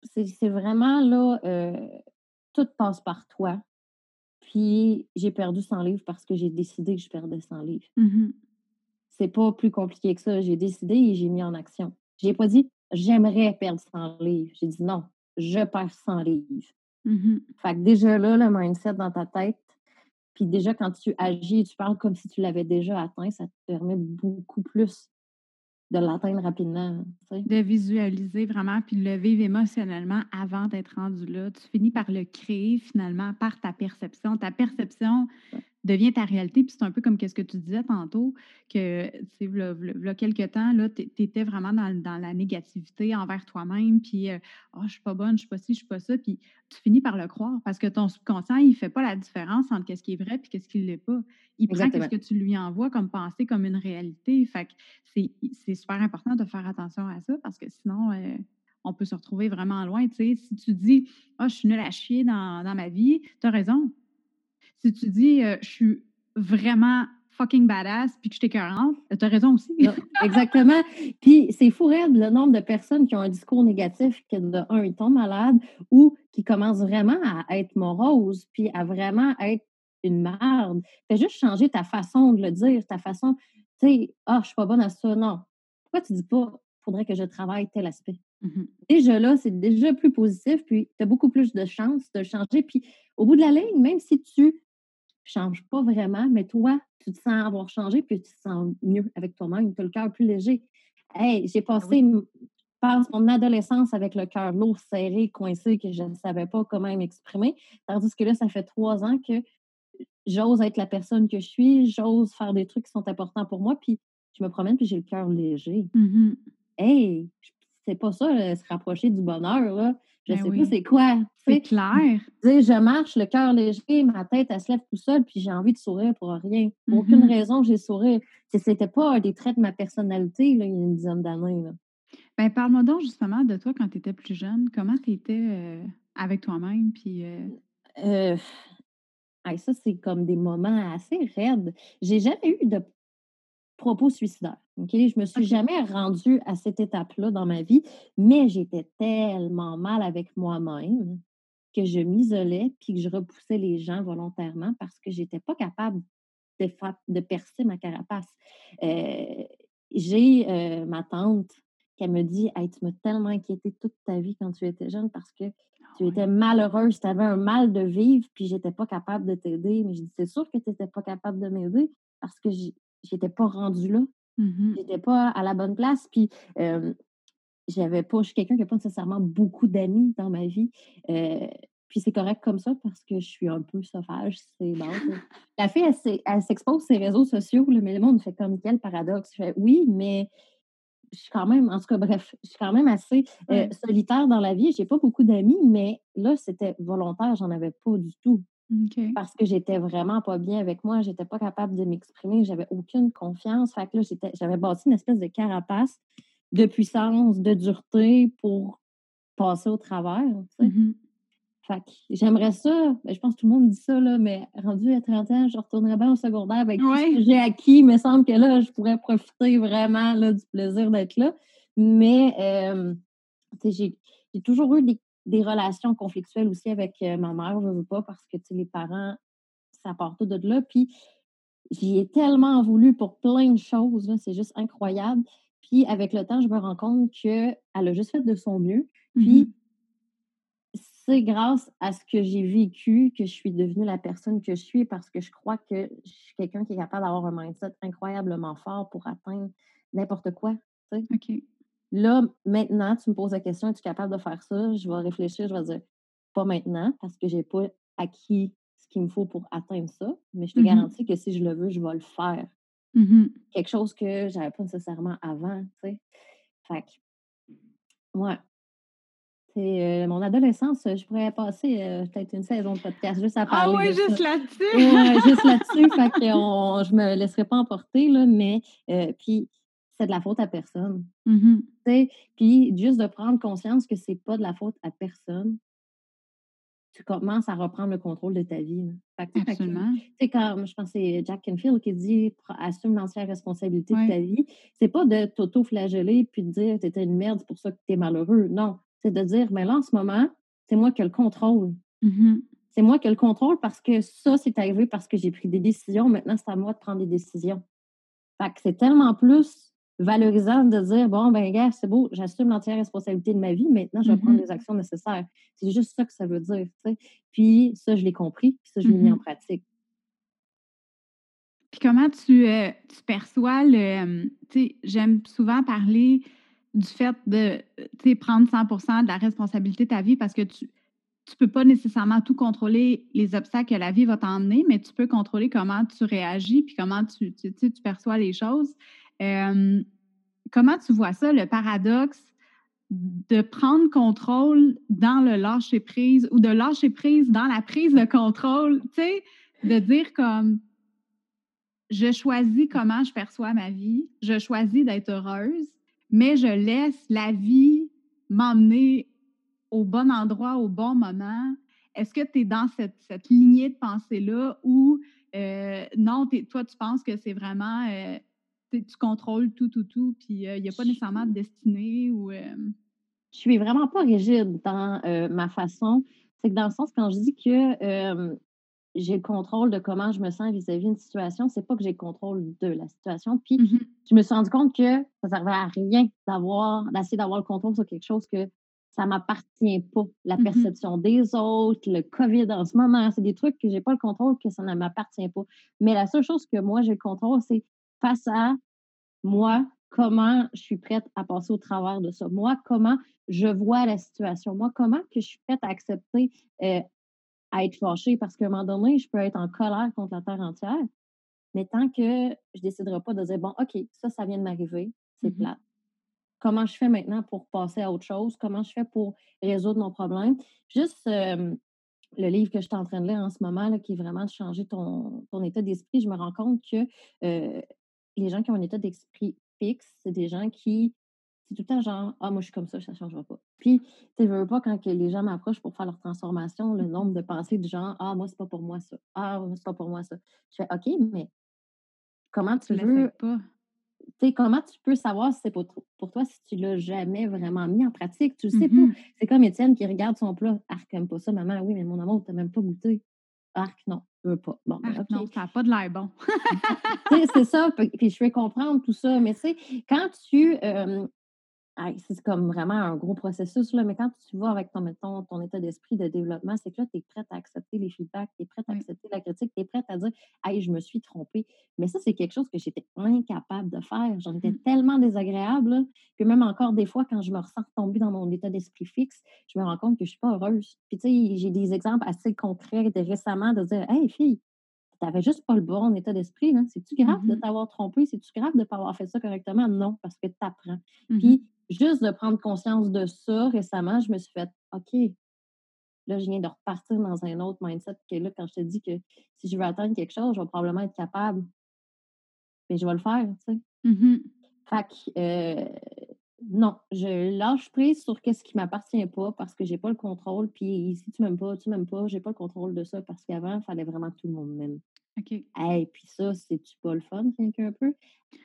c'est vraiment là, euh, tout passe par toi. Puis, j'ai perdu 100 livres parce que j'ai décidé que je perdais 100 livres. Mm-hmm. C'est pas plus compliqué que ça. J'ai décidé et j'ai mis en action. Je n'ai pas dit j'aimerais perdre 100 livres. J'ai dit non, je perds 100 livres. Mmh fait que déjà là, le mindset dans ta tête, puis déjà quand tu agis, tu parles comme si tu l'avais déjà atteint, ça te permet beaucoup plus de l'atteindre rapidement. De visualiser vraiment, puis de le vivre émotionnellement avant d'être rendu là. Tu finis par le créer finalement par ta perception. Ta perception, devient ta réalité. Puis c'est un peu comme ce que tu disais tantôt, que tu sais, quelques temps, là, tu étais vraiment dans, la négativité envers toi-même, puis euh, oh, je suis pas bonne, je suis pas ci, je suis pas ça, puis tu finis par le croire parce que ton subconscient, il fait pas la différence entre ce qui est vrai et ce qui l'est pas. Il prend ce que tu lui envoies comme pensée, comme une réalité. Fait que c'est super important de faire attention à ça parce que sinon, euh, on peut se retrouver vraiment loin. Tu sais, si tu dis, oh, je suis nulle à chier dans, dans ma vie, tu as raison si tu dis je suis vraiment fucking badass puis que je t'écœurante, tu as raison aussi. exactement. Puis c'est fou le nombre de personnes qui ont un discours négatif que de un, ils tombent malades ou qui commencent vraiment à être morose puis à vraiment être une merde. Fais juste changer ta façon de le dire, ta façon, tu sais, ah, je suis pas bonne à ça. Non. Pourquoi tu dis pas, faudrait que je travaille tel aspect? Mmh déjà là, c'est déjà plus positif, puis tu as beaucoup plus de chances de changer. Puis au bout de la ligne, même si tu change pas vraiment, mais toi, tu te sens avoir changé, puis tu te sens mieux avec toi-même, tu as le cœur plus léger. Hey, j'ai ah passé mon adolescence avec le cœur lourd, serré, coincé, que je ne savais pas comment m'exprimer. Tandis que là, ça fait trois ans que j'ose être la personne que je suis, j'ose faire des trucs qui sont importants pour moi, puis je me promène, puis j'ai le cœur léger. Mmh hey, c'est pas ça, se rapprocher du bonheur, là. Je ben sais pas c'est quoi. C'est clair. je marche, le cœur léger, ma tête, elle se lève tout seul, puis j'ai envie de sourire pour rien. Aucune mm-hmm. raison, j'ai sourire. C'était pas un des traits de ma personnalité là, il y a une dizaine d'années. Ben, parle-moi donc justement de toi quand tu étais plus jeune. Comment tu étais euh, avec toi-même? Puis, euh? Euh, ça, c'est comme des moments assez raides. J'ai jamais eu de propos suicidaires. OK? Je me suis jamais rendue à cette étape-là dans ma vie, mais j'étais tellement mal avec moi-même que je m'isolais puis que je repoussais les gens volontairement parce que j'étais pas capable de, de percer ma carapace. Euh, j'ai euh, ma tante qui me dit hey, Tu m'as tellement inquiété toute ta vie quand tu étais jeune parce que ah tu étais malheureuse, tu avais un mal de vivre, puis j'étais pas capable de t'aider. Mais je dis C'est sûr que tu n'étais pas capable de m'aider parce que j'étais pas rendue là. Mmh j'étais pas à la bonne place. Puis j'avais pas, je suis quelqu'un qui n'a pas nécessairement beaucoup d'amis dans ma vie. puis c'est correct comme ça parce que je suis un peu sauvage, c'est bon. <laughs> La fille, elle, s'expose ses réseaux sociaux, mais le monde fait comme quel paradoxe. Je fais, oui, mais je suis quand même, en tout cas, bref, je suis quand même assez solitaire dans la vie. J'ai pas beaucoup d'amis, mais là, c'était volontaire, j'en avais pas du tout. Parce que j'étais vraiment pas bien avec moi, j'étais pas capable de m'exprimer, j'avais aucune confiance. Fait que là, j'avais bâti une espèce de carapace de puissance, de dureté pour passer au travers. Mmh fait que j'aimerais ça, ben, je pense que tout le monde dit ça, là, mais rendu à 30 ans, je retournerais bien au secondaire avec tout ce que j'ai acquis. Il me semble que là, je pourrais profiter vraiment là, du plaisir d'être là. Mais euh, j'ai toujours eu des des relations conflictuelles aussi avec ma mère, je veux pas, parce que les parents, ça part tout de là. Puis j'y ai tellement voulu pour plein de choses, c'est juste incroyable. Puis avec le temps, je me rends compte qu'elle a juste fait de son mieux. Mmh Puis c'est grâce à ce que j'ai vécu que je suis devenue la personne que je suis parce que je crois que je suis quelqu'un qui est capable d'avoir un mindset incroyablement fort pour atteindre n'importe quoi. OK. Là, maintenant, tu me poses la question, es-tu capable de faire ça? Je vais réfléchir, je vais dire pas maintenant parce que je n'ai pas acquis ce qu'il me faut pour atteindre ça, mais je te mmh garantis que si je le veux, je vais le faire. Mmh Quelque chose que je n'avais pas nécessairement avant, tu sais. Fait que, ouais. C'est euh, mon adolescence, je pourrais passer euh, peut-être une saison de podcast juste à ah parler. Ah oui, juste là-dessus! ouais, juste là-dessus. <laughs> fait que je me laisserai pas emporter, là, mais euh, puis c'est de la faute à personne. Mmh puis juste de prendre conscience que c'est pas de la faute à personne, tu commences à reprendre le contrôle de ta vie. Absolument. Tu comme je pense que c'est Jack Canfield qui dit assume l'entière responsabilité de ta vie. C'est pas de t'auto-flageller puis de dire t'étais une merde, c'est pour ça que tu es malheureux. Non. C'est de dire mais là, en ce moment, c'est moi qui ai le contrôle. Mmh c'est moi qui ai le contrôle parce que ça, c'est arrivé parce que j'ai pris des décisions. Maintenant, c'est à moi de prendre des décisions. Fait que c'est tellement plus valorisant de dire bon, ben, gars, c'est beau, j'assume l'entière responsabilité de ma vie, maintenant, je vais prendre mm-hmm. les actions nécessaires. C'est juste ça que ça veut dire. Puis ça, je l'ai compris, puis ça, je l'ai mis en mm-hmm. pratique. Puis comment tu, euh, tu perçois le. Tu sais, j'aime souvent parler du fait de prendre 100 de la responsabilité de ta vie parce que tu tu peux pas nécessairement tout contrôler les obstacles que la vie va t'emmener, mais tu peux contrôler comment tu réagis puis comment tu, tu, tu perçois les choses comment tu vois ça, le paradoxe de prendre contrôle dans le lâcher prise ou de lâcher prise dans la prise de contrôle, tu sais, de dire comme je choisis comment je perçois ma vie, je choisis d'être heureuse, mais je laisse la vie m'emmener au bon endroit, au bon moment. Est-ce que tu es dans cette, lignée de pensée-là ou euh, non, toi, tu penses que c'est vraiment euh, tu contrôles tout, tout, tout, puis il n'y a pas nécessairement de destinée ou. Je suis vraiment pas rigide dans ma façon. C'est que dans le sens, quand je dis que j'ai le contrôle de comment je me sens vis-à-vis d'une situation, c'est pas que j'ai le contrôle de la situation. Puis mmh je me suis rendu compte que ça ne servait à rien d'avoir, d'essayer d'avoir le contrôle sur quelque chose que ça m'appartient pas. La mmh perception des autres, le COVID en ce moment, c'est des trucs que j'ai pas le contrôle, que ça ne m'appartient pas. Mais la seule chose que moi j'ai le contrôle, c'est face à moi, comment je suis prête à passer au travers de ça? Moi, comment je vois la situation? Moi, comment que je suis prête à accepter euh, à être fâchée? Parce qu'à un moment donné, je peux être en colère contre la terre entière. Mais tant que je ne déciderai pas de dire, bon, OK, ça, ça vient de m'arriver, c'est plat. Comment je fais maintenant pour passer à autre chose? Comment je fais pour résoudre mon problème? Juste le livre que je suis en train de lire en ce moment, là, qui est vraiment de changer ton, ton état d'esprit, je me rends compte que euh, les gens qui ont un état d'esprit fixe, c'est des gens qui, c'est tout le temps genre, ah, moi, je suis comme ça, ça ne changera pas. Puis, tu veux pas quand que les gens m'approchent pour faire leur transformation, le nombre de pensées du genre Ah, moi, c'est pas pour moi ça. Ah, moi, c'est pas pour moi ça. Je fais OK, mais comment tu, tu veux. Pas. comment tu peux savoir si c'est pour, toi si tu l'as jamais vraiment mis en pratique? Tu le sais pas. Mm-hmm. C'est comme Étienne qui regarde son plat. Arc, n'aime pas ça, maman. Oui, mais mon amour, tu n'as même pas goûté. Arc, non, veux pas. Bon, ben, non, ça n'a pas de l'air bon. <laughs> c'est ça. Puis je vais comprendre tout ça. Mais tu sais, quand tu euh, c'est comme vraiment un gros processus, là, mais quand tu vois avec ton, mettons, ton état d'esprit de développement, c'est que là, tu es prête à accepter les feedbacks, tu es prête à accepter la critique, tu es prête à dire Hey, je me suis trompée. Mais ça, c'est quelque chose que j'étais incapable de faire. J'en étais mmh. tellement désagréable. Puis même encore des fois, quand je me ressens tomber dans mon état d'esprit fixe, je me rends compte que je ne suis pas heureuse. Puis tu sais, j'ai des exemples assez concrets de récemment de dire Hey, fille, tu n'avais juste pas le bon état d'esprit. C'est-tu grave de mmh t'avoir trompé? C'est-tu grave de ne pas avoir fait ça correctement? Non, parce que tu apprends. Mmh Puis, juste de prendre conscience de ça récemment, je me suis fait OK, là, je viens de repartir dans un autre mindset que là, quand je te dis que si je veux atteindre quelque chose, je vais probablement être capable. Mais je vais le faire, tu sais. Mmh fait que, euh, non, je lâche prise sur ce qui ne m'appartient pas parce que j'ai pas le contrôle. Puis si tu m'aimes pas, tu m'aimes pas, j'ai pas le contrôle de ça parce qu'avant, il fallait vraiment que tout le monde m'aime. OK. Et puis ça, c'est-tu pas le fun, rien qu'un peu?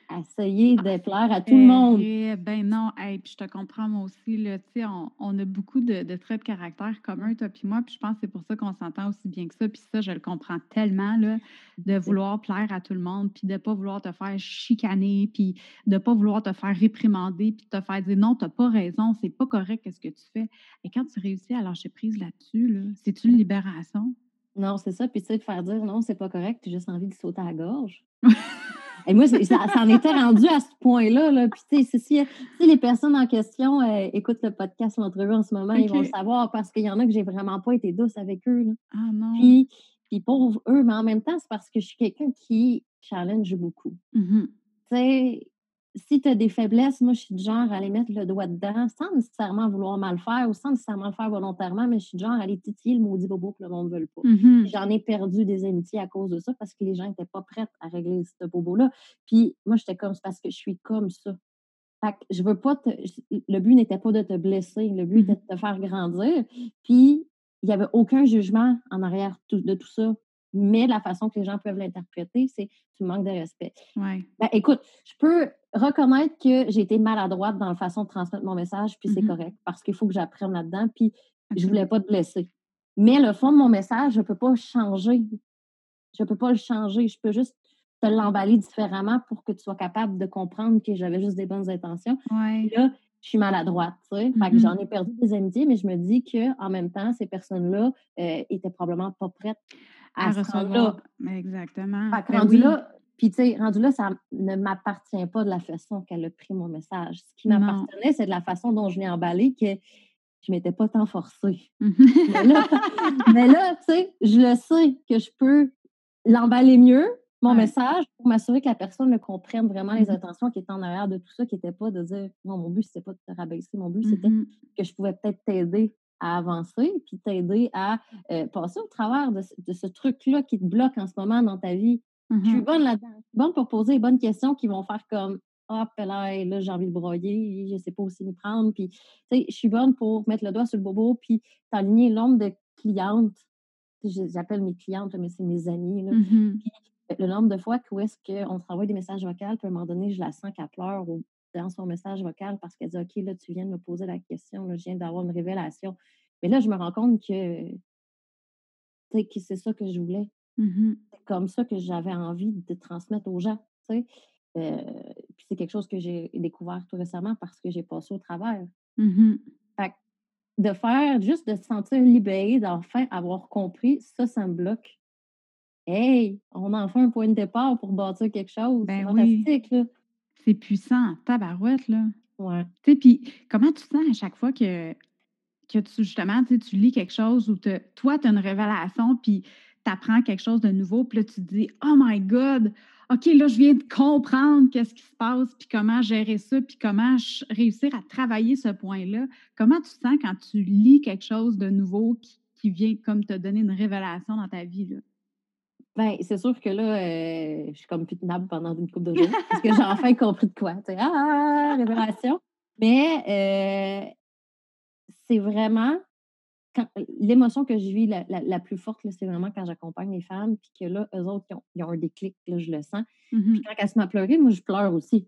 Essayer de plaire à tout le monde. Eh ben non, hey, puis je te comprends moi aussi. Là, on, on a beaucoup de, de, traits de caractère communs, toi puis moi, puis je pense que c'est pour ça qu'on s'entend aussi bien que ça. Puis ça, je le comprends tellement, là, de vouloir plaire à tout le monde, puis de ne pas vouloir te faire chicaner, puis de ne pas vouloir te faire réprimander, puis de te faire dire non, tu n'as pas raison, c'est pas correct ce que tu fais? Et quand tu réussis à lâcher prise là-dessus, là, c'est une libération? Non, c'est ça. Puis tu sais, de faire dire non, c'est pas correct, tu as juste envie de sauter à la gorge. <laughs> Et moi, ça, en était rendu à ce point-là. Là. Puis, tu sais, si, les personnes en question euh, écoutent le podcast, l'entrevue en ce moment, ils vont le savoir parce qu'il y en a que j'ai vraiment pas été douce avec eux. Là. Ah non. Puis, puis pour eux, mais en même temps, c'est parce que je suis quelqu'un qui challenge beaucoup. Mmh tu sais, si tu as des faiblesses, moi, je suis du genre à aller mettre le doigt dedans sans nécessairement vouloir mal faire ou sans nécessairement le faire volontairement, mais je suis du genre à aller titiller le maudit bobo que le monde ne veut pas. Mm-hmm. J'en ai perdu des amitiés à cause de ça parce que les gens n'étaient pas prêts à régler ce bobo-là. Puis moi, j'étais comme parce que je suis comme ça. Fait que je veux pas te, le but n'était pas de te blesser, le but était mm-hmm. de te faire grandir. Puis il n'y avait aucun jugement en arrière de tout ça mais la façon que les gens peuvent l'interpréter, c'est tu manques de respect. Ouais. Ben, écoute, je peux reconnaître que j'ai été maladroite dans la façon de transmettre mon message, puis c'est mm-hmm. correct, parce qu'il faut que j'apprenne là-dedans, puis je je voulais pas te blesser. Mais le fond de mon message, je ne peux pas changer. Je ne peux pas le changer. Je peux juste te l'emballer différemment pour que tu sois capable de comprendre que j'avais juste des bonnes intentions. Ouais. Là, je suis maladroite, tu sais. Mm-hmm. j'en ai perdu des amitiés, mais je me dis qu'en même temps, ces personnes-là euh, étaient probablement pas prêtes à, recevoir. Exactement. Ben rendu là, puis tu sais, rendu là, ça ne m'appartient pas de la façon qu'elle a pris mon message. Ce qui m'appartenait, c'est de la façon dont je l'ai emballé que je m'étais pas tant forcée. <laughs> mais là, tu sais, je le sais que je peux l'emballer mieux, mon message, pour m'assurer que la personne le comprenne vraiment les mmh intentions qui étaient en arrière de tout ça, qui n'était pas de dire non, mon but, c'était pas de te rabaisser, mon but, c'était mmh que je pouvais peut-être t'aider à avancer, puis t'aider à euh, passer au travers de, ce truc-là qui te bloque en ce moment dans ta vie. Je suis mmh bonne là-dedans. Je suis bonne pour poser les bonnes questions qui vont faire comme Ah, oh, là, là j'ai envie de broyer, je sais pas aussi m'y prendre. Puis, tu sais, je suis bonne pour mettre le doigt sur le bobo, puis t'aligner l'ombre de clientes. J'appelle mes clientes, mais c'est mes amis. Là. Mmh le nombre de fois où est-ce qu'on se renvoie des messages vocaux, puis à un moment donné, je la sens qu'elle pleure ou dans son message vocal parce qu'elle dit OK, là, tu viens de me poser la question, là, je viens d'avoir une révélation. Mais là, je me rends compte que, que c'est ça que je voulais. Mmh c'est comme ça que j'avais envie de transmettre aux gens. Euh, puis c'est quelque chose que j'ai découvert tout récemment parce que j'ai passé au travers. Mmh fait de faire, juste de se sentir libéré, d'enfin avoir compris, ça, ça me bloque. Hey, on a enfin un point de départ pour bâtir quelque chose. Ben c'est fantastique, là. C'est puissant, tabarouette, là. Ouais. Tu sais, puis comment tu sens à chaque fois que que tu, justement, tu, lis quelque chose ou toi, tu as une révélation, puis tu apprends quelque chose de nouveau, puis là, tu te dis, oh my God, OK, là, je viens de comprendre qu'est-ce qui se passe, puis comment gérer ça, puis comment réussir à travailler ce point-là. Comment tu sens quand tu lis quelque chose de nouveau qui, vient comme te donner une révélation dans ta vie? Là? Bien, c'est sûr que là, euh, je suis comme putnable pendant une couple de jours parce que j'ai enfin compris de quoi. ah, révélation. Mais euh, c'est vraiment l'émotion que je vis la, plus forte, c'est vraiment quand j'accompagne les femmes, puis que là, eux autres, ils ont, un déclic, là, je le sens. Puis mmh quand elles se mettent à pleurer, moi, je pleure aussi.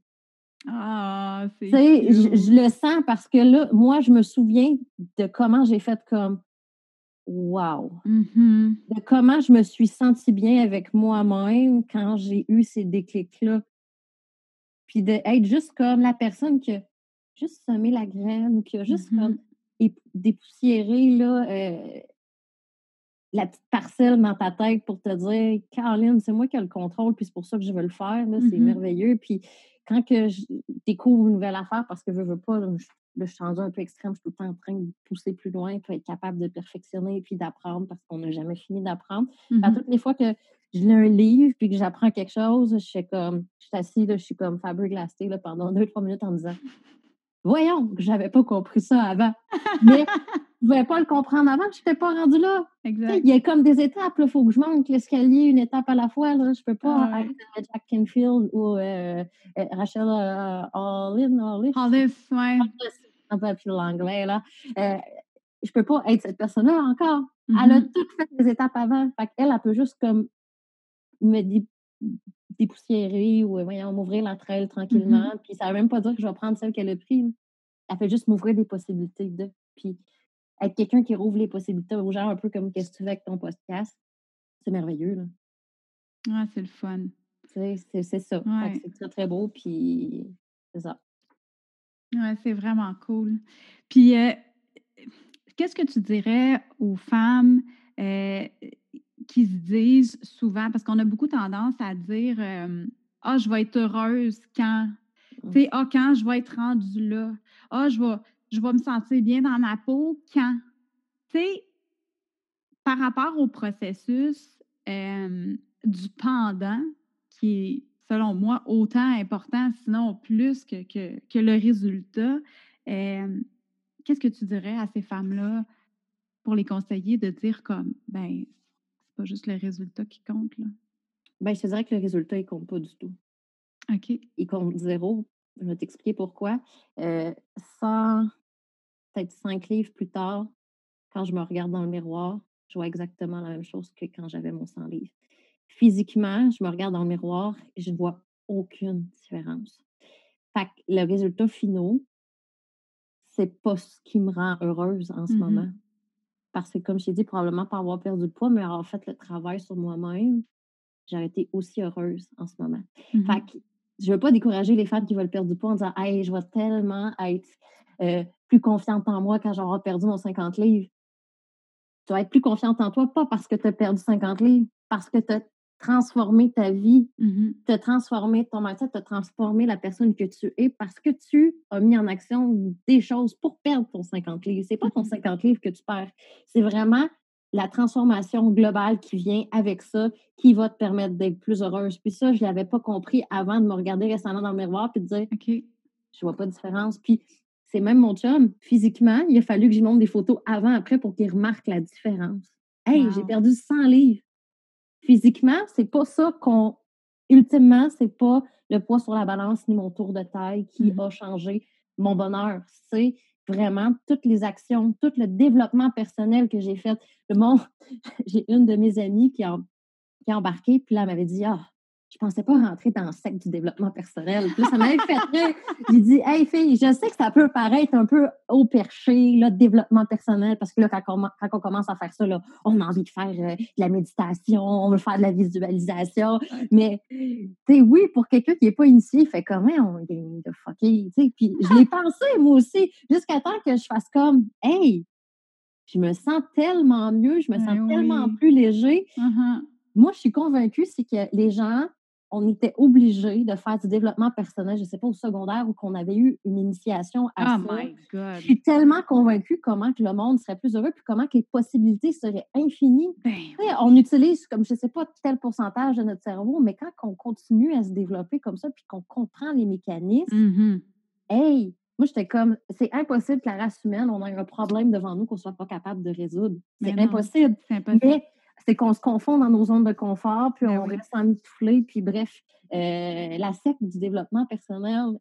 Ah, c'est. Je, je, le sens parce que là, moi, je me souviens de comment j'ai fait comme Wow! Mmh de comment je me suis sentie bien avec moi-même quand j'ai eu ces déclics-là. Puis d'être juste comme la personne qui a juste semé la graine ou qui a juste comme mmh dépoussiéré là, euh, la petite parcelle dans ta tête pour te dire Caroline, c'est moi qui ai le contrôle, puis c'est pour ça que je veux le faire. C'est merveilleux. Puis quand que je découvre une nouvelle affaire, parce que je veux pas, je, je suis rendue un peu extrême, je suis tout le temps en train de pousser plus loin, pour être capable de perfectionner et puis d'apprendre parce qu'on n'a jamais fini d'apprendre. À mmh toutes les fois que je lis un livre puis que j'apprends quelque chose, je suis comme, je suis assise, je suis comme Fabric Glasté là, pendant deux, trois minutes en disant Voyons, j'avais pas compris ça avant. Mais <laughs> ne pouvais pas le comprendre avant, je n'étais pas rendue là. Exact. Il y a comme des étapes, il faut que je monte l'escalier une étape à la fois. Là. Je ne peux pas ah, être Jack Kenfield ou euh, euh, Rachel euh, Hollis. Hollis, oui. Un peu plus l'anglais, là. Euh, je peux pas être cette personne-là encore. Elle a mm-hmm. toutes fait des étapes avant. Fait elle, elle peut juste comme me dépoussiérer ou voyons, m'ouvrir la mm-hmm. tranquillement. Puis ça ne veut même pas dire que je vais prendre celle qu'elle a prise. Elle fait juste m'ouvrir des possibilités de. Puis être quelqu'un qui rouvre les possibilités aux gens, un peu comme qu'est-ce que tu fais avec ton podcast, c'est merveilleux. Là. Ah, c'est le fun. C'est ça. C'est très, très beau. Puis c'est ça. Ouais, c'est vraiment cool. Puis, euh, qu'est-ce que tu dirais aux femmes euh, qui se disent souvent, parce qu'on a beaucoup tendance à dire euh, Ah, je vais être heureuse quand. Tu sais, ah, quand je vais être rendue là? Ah, je vais, je vais me sentir bien dans ma peau quand. Tu sais, par rapport au processus du pendant, qui est selon moi, autant important, sinon plus que, que, le résultat. Qu'est-ce que tu dirais à ces femmes-là pour les conseiller de dire comme, ben, c'est pas juste le résultat qui compte, là? Ben, je te dirais que le résultat, il compte pas du tout. OK. Il compte zéro. Je vais t'expliquer pourquoi. Euh, sans peut-être cinq livres plus tard, quand je me regarde dans le miroir, je vois exactement la même chose que quand j'avais mon 100 livres physiquement, je me regarde dans le miroir et je ne vois aucune différence. Fait que le résultat final, c'est pas ce qui me rend heureuse en ce mmh moment. Parce que, comme je t'ai dit, probablement pas avoir perdu de poids, mais avoir fait le travail sur moi-même, j'ai été aussi heureuse en ce moment. Mmh fait que je veux pas décourager les femmes qui veulent perdre du poids en disant Hey, je vais tellement être euh, plus confiante en moi quand j'aurai perdu mon 50 livres. Tu vas être plus confiante en toi, pas parce que tu as perdu 50 livres, parce que tu as transformer ta vie, mmh te transformer ton mindset, te transformer la personne que tu es parce que tu as mis en action des choses pour perdre ton 50 livres. C'est pas ton 50 mmh livres que tu perds, c'est vraiment la transformation globale qui vient avec ça, qui va te permettre d'être plus heureuse. Puis ça, je l'avais pas compris avant de me regarder récemment dans le miroir puis de dire, OK, je vois pas de différence. Puis c'est même mon chum, physiquement, il a fallu que je monte des photos avant-après pour qu'il remarque la différence. Hey, j'ai perdu 100 livres physiquement, c'est pas ça qu'on. Ultimement, c'est pas le poids sur la balance ni mon tour de taille qui mmh a changé mon bonheur. C'est vraiment toutes les actions, tout le développement personnel que j'ai fait. Le monde, <laughs> j'ai une de mes amies qui a, qui a embarqué, puis là, elle m'avait dit Ah, je pensais pas rentrer dans le secte du développement personnel. Puis ça m'avait fait rire. J'ai dit, hey fille, je sais que ça peut paraître un peu au perché, le développement personnel, parce que là, quand on, commence à faire ça, là, on a envie de faire euh, de la méditation, on veut faire de la visualisation. Mais, tu sais, oui, pour quelqu'un qui n'est pas initié, il fait comment on gagne de fucker, tu sais. Puis je l'ai pensé, moi aussi, jusqu'à temps que je fasse comme, hey, je me sens tellement mieux, je me sens ben tellement plus léger. Uh-huh. Moi, je suis convaincue, c'est que les gens on était obligé de faire du développement personnel, je ne sais pas, au secondaire, ou qu'on avait eu une initiation à oh My God. Je suis tellement convaincue comment que le monde serait plus heureux, puis comment que les possibilités seraient infinies. Ben on utilise, comme je ne sais pas, tel pourcentage de notre cerveau, mais quand on continue à se développer comme ça, puis qu'on comprend les mécanismes, mm-hmm. hey, moi, j'étais comme, c'est impossible que la race humaine, on ait un problème devant nous qu'on ne soit pas capable de résoudre. C'est impossible. impossible c'est qu'on se confond dans nos zones de confort, puis ben on reste emmitouflé, puis bref, euh, la secte du développement personnel,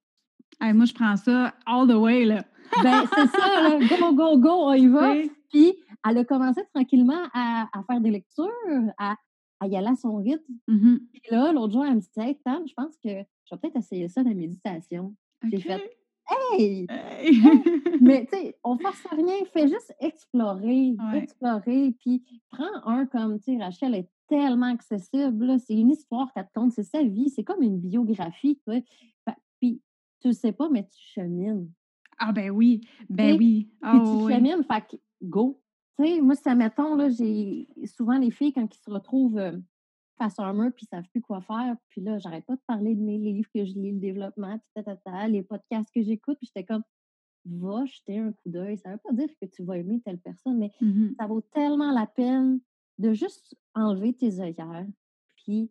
moi, je prends ça all the way, là. <laughs> ben, c'est ça, là. Go, go, go, on y va. Puis, elle a commencé tranquillement à, à faire des lectures, à, à, y aller à son rythme. Mm-hmm. Puis là, l'autre jour, elle me dit Hey, Tam, je pense que je vais peut-être essayer ça, la méditation. J'ai fait Hey! <laughs> Mais tu sais, on force rien, fais juste explorer, explorer, puis prends un comme, tu sais, Rachel est tellement accessible, c'est une histoire qu'elle te compte, c'est sa vie, c'est comme une biographie, tu sais. Puis tu sais pas, mais tu chemines. Ah ben oui, ben oui. puis tu oh, chemines, fait que go. Tu sais, moi, ça, mettons, là, j'ai souvent les filles, quand ils se retrouvent euh, face à un mur, puis ils savent plus quoi faire, puis là, j'arrête pas de parler de mes livres que je lis, le développement, puis les podcasts que j'écoute, puis j'étais comme, va jeter un coup d'œil. Ça veut pas dire que tu vas aimer telle personne, mais mmh ça vaut tellement la peine de juste enlever tes œillères. Puis,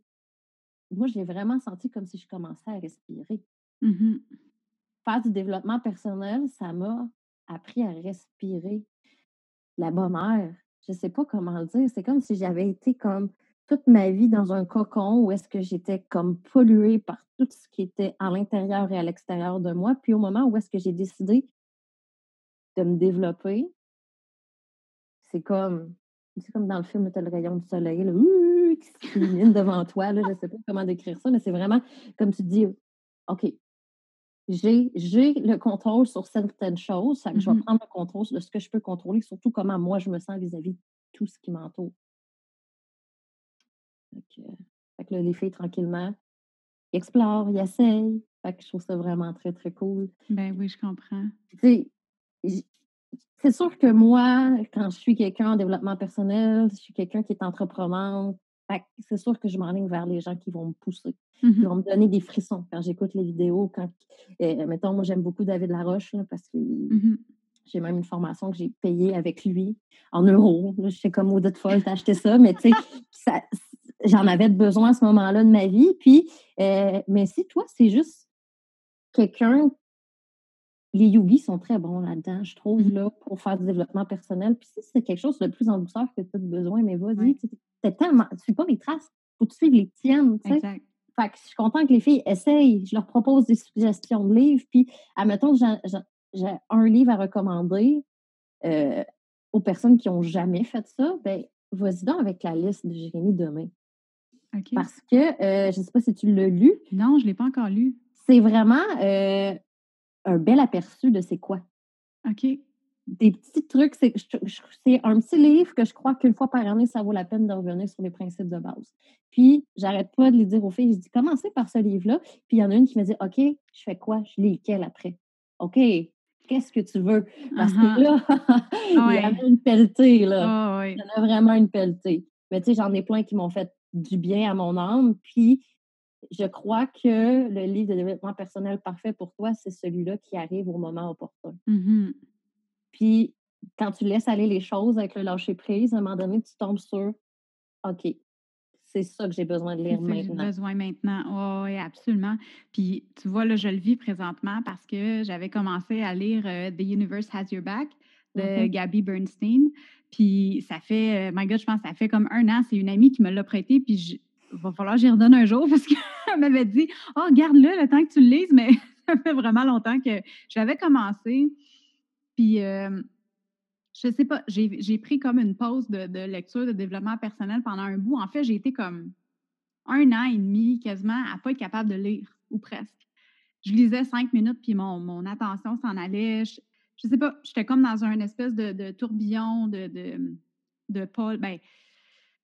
moi, j'ai vraiment senti comme si je commençais à respirer. Mmh Faire du développement personnel, ça m'a appris à respirer la bonne air. Je sais pas comment le dire. C'est comme si j'avais été comme toute ma vie dans un cocon où est-ce que j'étais comme polluée par tout ce qui était à l'intérieur et à l'extérieur de moi. Puis au moment où est-ce que j'ai décidé de me développer, c'est comme c'est comme dans le film, as le rayon du soleil là, qui s'illumine devant toi. Là, je ne sais pas comment décrire ça, mais c'est vraiment comme tu dis, OK, j'ai, le contrôle sur certaines choses, ça que je vais mmh prendre le contrôle de ce que je peux contrôler, surtout comment moi je me sens vis-à-vis de tout ce qui m'entoure. Fait que, les filles, tranquillement, ils explorent, ils essayent. Fait que je trouve ça vraiment très, très cool. Ben oui, je comprends. c'est sûr que moi, quand je suis quelqu'un en développement personnel, je suis quelqu'un qui est entrepreneur, c'est sûr que je m'enligne vers les gens qui vont me pousser, qui mmh vont me donner des frissons quand j'écoute les vidéos. Quand, euh, mettons, moi, j'aime beaucoup David Laroche parce que mmh j'ai même une formation que j'ai payée avec lui en euros. je sais comme Audit folle, t'as acheté ça, mais tu sais, j'en avais besoin à ce moment-là de ma vie. Puis, euh, mais si toi, c'est juste quelqu'un les yogis sont très bons là-dedans, je trouve, mmh là, pour faire du développement personnel. Puis si c'est quelque chose de plus en douceur que tu as besoin, mais vas-y, tu tellement. Tu suis pas mes traces, faut que tu suives les tiennes. Tu sais. Exact. Fait que je suis contente que les filles essayent. Je leur propose des suggestions de livres. Puis, admettons, j'ai un livre à recommander euh, aux personnes qui n'ont jamais fait ça. Ben, vas-y donc avec la liste de Jérémy demain. Parce que, euh, je ne sais pas si tu l'as lu. Non, je ne l'ai pas encore lu. C'est vraiment euh, un bel aperçu de c'est quoi. OK. Des petits trucs. C'est un petit livre que je crois qu'une fois par année, ça vaut la peine de revenir sur les principes de base. Puis, j'arrête pas de les dire aux filles. Je dis, commencez par ce livre-là? Puis, il y en a une qui me dit, OK, je fais quoi? Je lis lequel après? OK, qu'est-ce que tu veux? Parce que uh-huh. là, <laughs> il y en a une pelletée, là. Ah il y en a vraiment une pelletée. Mais tu sais, j'en ai plein qui m'ont fait du bien à mon âme. Puis, je crois que le livre de développement personnel parfait pour toi, c'est celui-là qui arrive au moment opportun. Mmh Puis, quand tu laisses aller les choses avec le lâcher-prise, à un moment donné, tu tombes sur OK, c'est ça que j'ai besoin de lire maintenant. J'ai besoin maintenant. oui, absolument. Puis, tu vois, là, je le vis présentement parce que j'avais commencé à lire euh, The Universe Has Your Back de mm-hmm. Gabby Bernstein. Puis, ça fait, euh, my God, je pense, ça fait comme un an. C'est une amie qui me l'a prêté. Puis, il va falloir que j'y redonne un jour <laughs> parce qu'elle m'avait dit Oh, garde-le le temps que tu le lises, mais <laughs> ça fait vraiment longtemps que j'avais commencé. Puis, euh, je sais pas, j'ai pris comme une pause de, lecture, de développement personnel pendant un bout. En fait, j'ai été comme un an et demi quasiment à pas être capable de lire, ou presque. Je lisais cinq minutes, puis mon, mon attention s'en allait. Je, je, sais pas, j'étais comme dans un espèce de, tourbillon de, de, de pas, ben,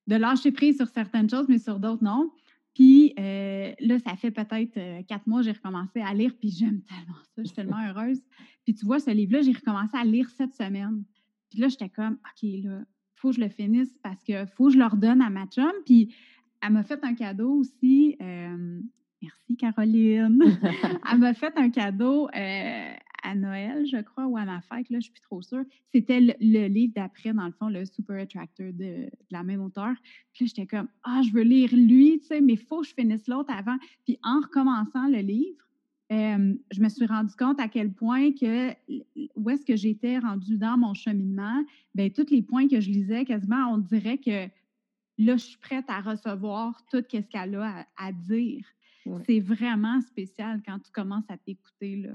de lâcher prise sur certaines choses, mais sur d'autres, non. Puis euh, là, ça fait peut-être euh, quatre mois, j'ai recommencé à lire, puis j'aime tellement ça, je suis tellement <laughs> heureuse. Puis tu vois, ce livre-là, j'ai recommencé à lire cette semaine. Puis là, j'étais comme, OK, là, faut que je le finisse parce que faut que je le redonne à ma chum. Puis elle m'a fait un cadeau aussi. Euh, merci, Caroline. <laughs> elle m'a fait un cadeau à Noël, je crois, ou à ma fête, là, je suis plus trop sûre. C'était le, livre d'après, dans le fond, le Super Attractor de, la même auteur. Puis là, j'étais comme, ah, je veux lire lui, tu sais, mais il faut que je finisse l'autre avant. Puis en recommençant le livre, je me suis rendu compte à quel point que où est-ce que j'étais rendue dans mon cheminement, bien, tous les points que je lisais, quasiment, on dirait que là, je suis prête à recevoir tout ce qu'elle a à, dire. c'est vraiment spécial quand tu commences à t'écouter, là.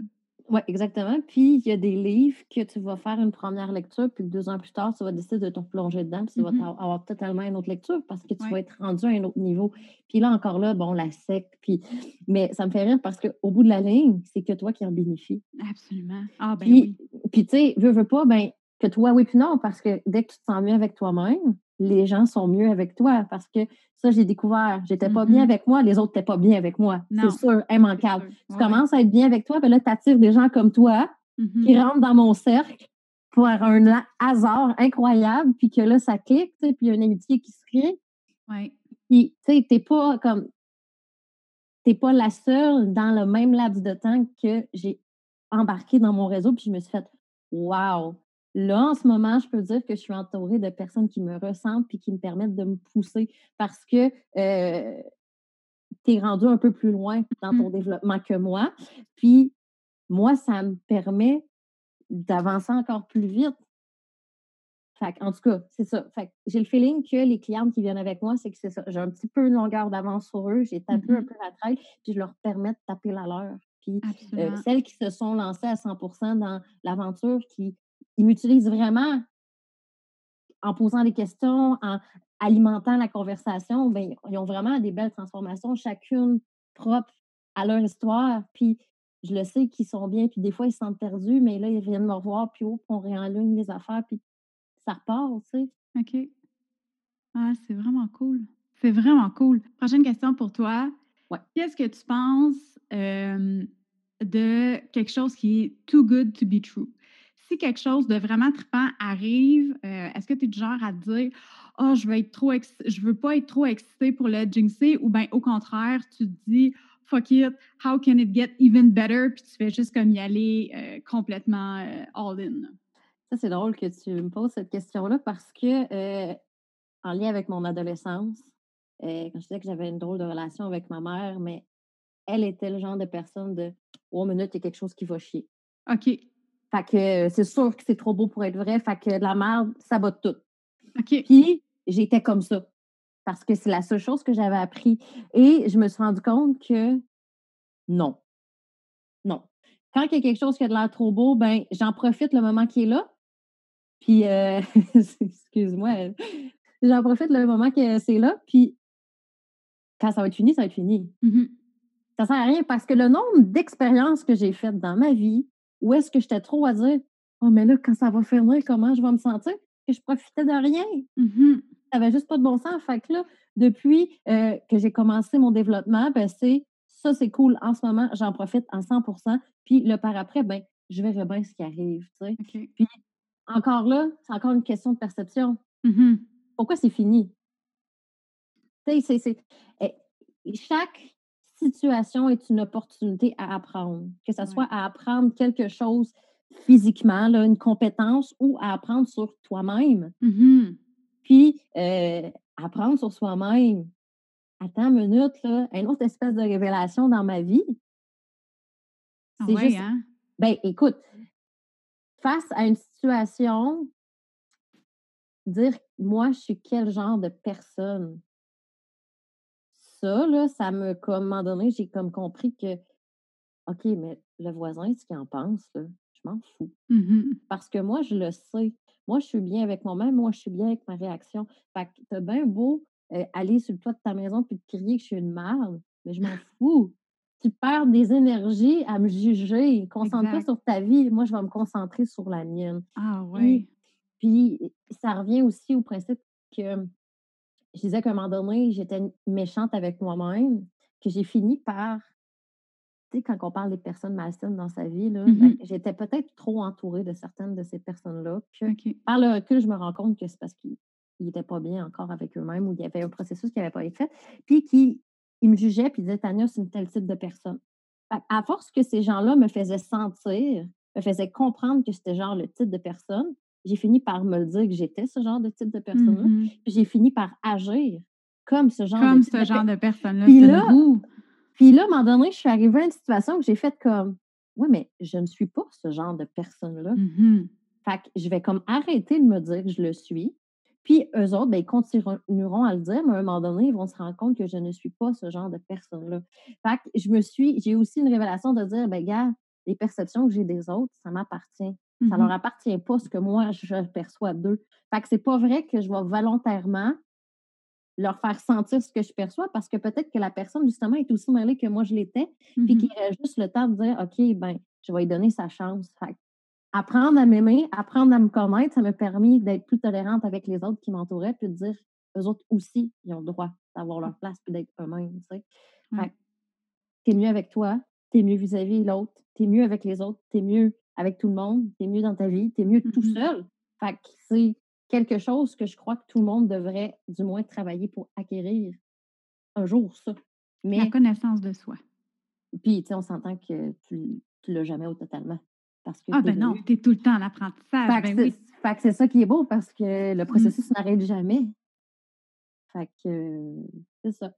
Oui, exactement. Puis, il y a des livres que tu vas faire une première lecture, puis deux ans plus tard, tu vas décider de te plonger dedans, puis tu vas mm-hmm. avoir totalement une autre lecture parce que tu vas être rendu à un autre niveau. Puis là, encore là, bon, la sec, puis... Mais ça me fait rire parce qu'au bout de la ligne, c'est que toi qui en bénéficie. Absolument. Ah, ben puis, oui. Puis, tu sais, veux, veux pas, ben que toi, oui, puis non, parce que dès que tu te sens mieux avec toi-même, les gens sont mieux avec toi parce que ça, j'ai découvert. J'étais pas bien mm-hmm. avec moi, les autres n'étaient pas bien avec moi. C'est sûr, immanquable. Tu commences à être bien avec toi, ben là, tu attires des gens comme toi qui mm-hmm. rentrent dans mon cercle pour un hasard incroyable, puis que là, ça clique, puis il y a une amitié qui se crée. Oui. Puis, tu sais, t'es pas comme. T'es pas la seule dans le même laps de temps que j'ai embarqué dans mon réseau, puis je me suis fait Wow! Là, en ce moment, je peux dire que je suis entourée de personnes qui me ressemblent puis qui me permettent de me pousser parce que euh, tu es rendu un peu plus loin dans ton mmh. développement que moi. Puis, moi, ça me permet d'avancer encore plus vite. Fait en tout cas, c'est ça. j'ai le feeling que les clientes qui viennent avec moi, c'est que c'est ça. J'ai un petit peu une longueur d'avance sur eux. J'ai tapé un mmh peu la trail, puis je leur permets de taper la leur. Puis euh, celles qui se sont lancées à 100 dans l'aventure, qui ils m'utilisent vraiment en posant des questions, en alimentant la conversation. Bien, ils ont vraiment des belles transformations, chacune propre à leur histoire. Puis je le sais qu'ils sont bien, puis des fois, ils se sentent perdus, mais là, ils viennent me revoir, puis on réaligne les affaires, puis ça repart, tu sais. OK. Ah, c'est vraiment cool. C'est vraiment cool. Prochaine question pour toi. Ouais. Qu'est-ce que tu penses de quelque chose qui est too good to be true? Si quelque chose de vraiment trippant arrive, euh, est-ce que tu es du genre à te dire Oh, je veux être trop je veux pas être trop excité pour le jinxer ou bien au contraire, tu te dis fuck it, how can it get even better? Puis tu fais juste comme y aller euh, complètement euh, all in. Ça, c'est drôle que tu me poses cette question-là parce que en lien avec mon adolescence, quand je disais que j'avais une drôle de relation avec ma mère, mais elle était le genre de personne de Oh minute, il y a quelque chose qui va chier. OK. Fait que c'est sûr que c'est trop beau pour être vrai. Fait que de la merde, ça va tout. OK. Puis j'étais comme ça. Parce que c'est la seule chose que j'avais appris. Et je me suis rendu compte que non. Non. Quand il y a quelque chose qui a de l'air trop beau, ben j'en profite le moment qui est là. Puis euh, <laughs> excuse-moi, j'en profite le moment que c'est là. Puis quand ça va être fini, ça va être fini. Mmh ça sert à rien parce que le nombre d'expériences que j'ai faites dans ma vie, ou est-ce que j'étais trop à dire Oh, mais là, quand ça va finir, comment je vais me sentir? Que je profitais de rien. Mmh ça n'avait juste pas de bon sens. Fait que là, depuis euh, que j'ai commencé mon développement, ben, c'est ça, c'est cool. En ce moment, j'en profite en 100% Puis le par après, ben, je verrai bien ce qui arrive. Puis encore là, c'est encore une question de perception. Mmh Pourquoi c'est fini? eh, chaque situation est une opportunité à apprendre, que ce soit à apprendre quelque chose physiquement, une compétence, ou à apprendre sur toi-même. Mmh Puis, euh, apprendre sur soi-même. Attends une minute, là, une autre espèce de révélation dans ma vie. Ah c'est juste, hein? ben, écoute, face à une situation, dire, moi, je suis quel genre de personne? Ça, là, ça me, comme, à un moment donné, j'ai comme compris que, OK, mais le voisin, ce qu'il en pense, là, je m'en fous. Mmh Parce que moi, je le sais. Moi, je suis bien avec moi-même. Moi, je suis bien avec ma réaction. Fait que t'as bien beau euh, aller sur le toit de ta maison puis te crier que je suis une merde, mais je m'en <laughs> fous. Tu perds des énergies à me juger. Concentre-toi sur ta vie. Moi, je vais me concentrer sur la mienne. Ah oui. puis, ça revient aussi au principe que je disais qu'à un moment donné, j'étais méchante avec moi-même, que j'ai fini par, tu sais, quand on parle des personnes malsaines dans sa vie, là, ben, mmh j'étais peut-être trop entourée de certaines de ces personnes-là. Par le recul, je me rends compte que c'est parce qu'ils n'étaient pas bien encore avec eux-mêmes ou il y avait un processus qui n'avait pas été fait, puis qui me jugeaient puis disaient Tania, c'est une telle type de personne. À force que ces gens-là me faisaient sentir, me faisaient comprendre que c'était genre le type de personne, j'ai fini par me le dire que j'étais ce genre de type de personne-là. Mmh j'ai fini par agir comme ce genre comme de ce genre de personne-là. Puis là, puis là, à un moment donné, je suis arrivée à une situation que j'ai faite comme Oui, mais je ne suis pas ce genre de personne-là. Mmh fait que je vais comme arrêter de me dire que je le suis. Puis eux autres, ben, ils continueront à le dire, mais à un moment donné, ils vont se rendre compte que je ne suis pas ce genre de personne-là. Fait que je me suis, j'ai aussi une révélation de dire, ben gars, les perceptions que j'ai des autres, ça m'appartient. Ça ne leur appartient pas ce que moi, je perçois d'eux. Fait que c'est pas vrai que je vais volontairement leur faire sentir ce que je perçois parce que peut-être que la personne, justement, est aussi mêlée que moi, je l'étais, puis mm-hmm. qu'il aurait juste le temps de dire, OK, ben, je vais lui donner sa chance. Fait apprendre à m'aimer, apprendre à me connaître, ça m'a permis d'être plus tolérante avec les autres qui m'entouraient, puis de dire, eux autres aussi, ils ont le droit d'avoir leur place, puis d'être eux-mêmes, tu sais. Fait t'es mieux avec toi, t'es mieux vis-à-vis de l'autre, t'es mieux avec les autres, t'es mieux avec tout le monde, t'es mieux dans ta vie, t'es mieux tout mm-hmm. seul. Fait que c'est quelque chose que je crois que tout le monde devrait du moins travailler pour acquérir un jour, ça. Mais, La connaissance de soi. Puis, tu sais, on s'entend que tu ne l'as jamais au totalement. Parce que ah, ben non, tu es tout le temps en apprentissage. Fait ben que c'est ça qui est beau parce que le mmh. processus n'arrête jamais. Fait que c'est ça.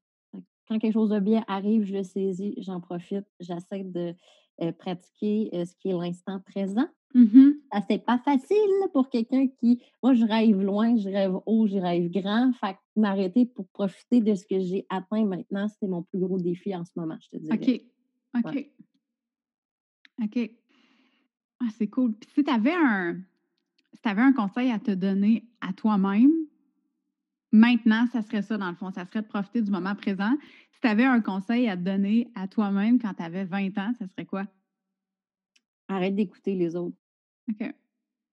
Quand quelque chose de bien arrive, je le saisis, j'en profite, j'essaie de euh, pratiquer euh, ce qui est l'instant présent. Mmh c'est pas facile pour quelqu'un qui. Moi, je rêve loin, je rêve haut, je rêve grand. Fait que m'arrêter pour profiter de ce que j'ai atteint maintenant, c'est mon plus gros défi en ce moment, je te dirais. OK. OK. OK. Ah, c'est cool. Puis si tu avais un si avais un conseil à te donner à toi-même, maintenant, ça serait ça, dans le fond. Ça serait de profiter du moment présent. Si tu avais un conseil à te donner à toi-même quand tu avais 20 ans, ça serait quoi? Arrête d'écouter les autres. OK.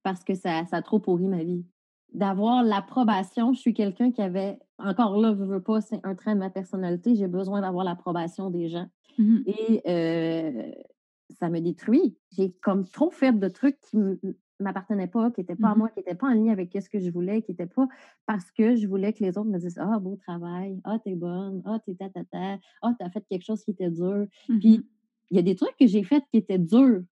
Parce que ça, ça a trop pourri ma vie. D'avoir l'approbation, je suis quelqu'un qui avait, encore là, je veux pas, c'est un trait de ma personnalité, j'ai besoin d'avoir l'approbation des gens. Mmh Et euh, ça me détruit. J'ai comme trop fait de trucs qui m'appartenaient pas, qui n'étaient pas à mmh moi, qui n'étaient pas en ligne avec ce que je voulais, qui n'étaient pas parce que je voulais que les autres me disent Ah, beau travail, ah, t'es bonne, ah, t'es ta, ta, ta, ah, t'as fait quelque chose qui était dur. Mmh puis, il y a des trucs que j'ai fait qui étaient durs.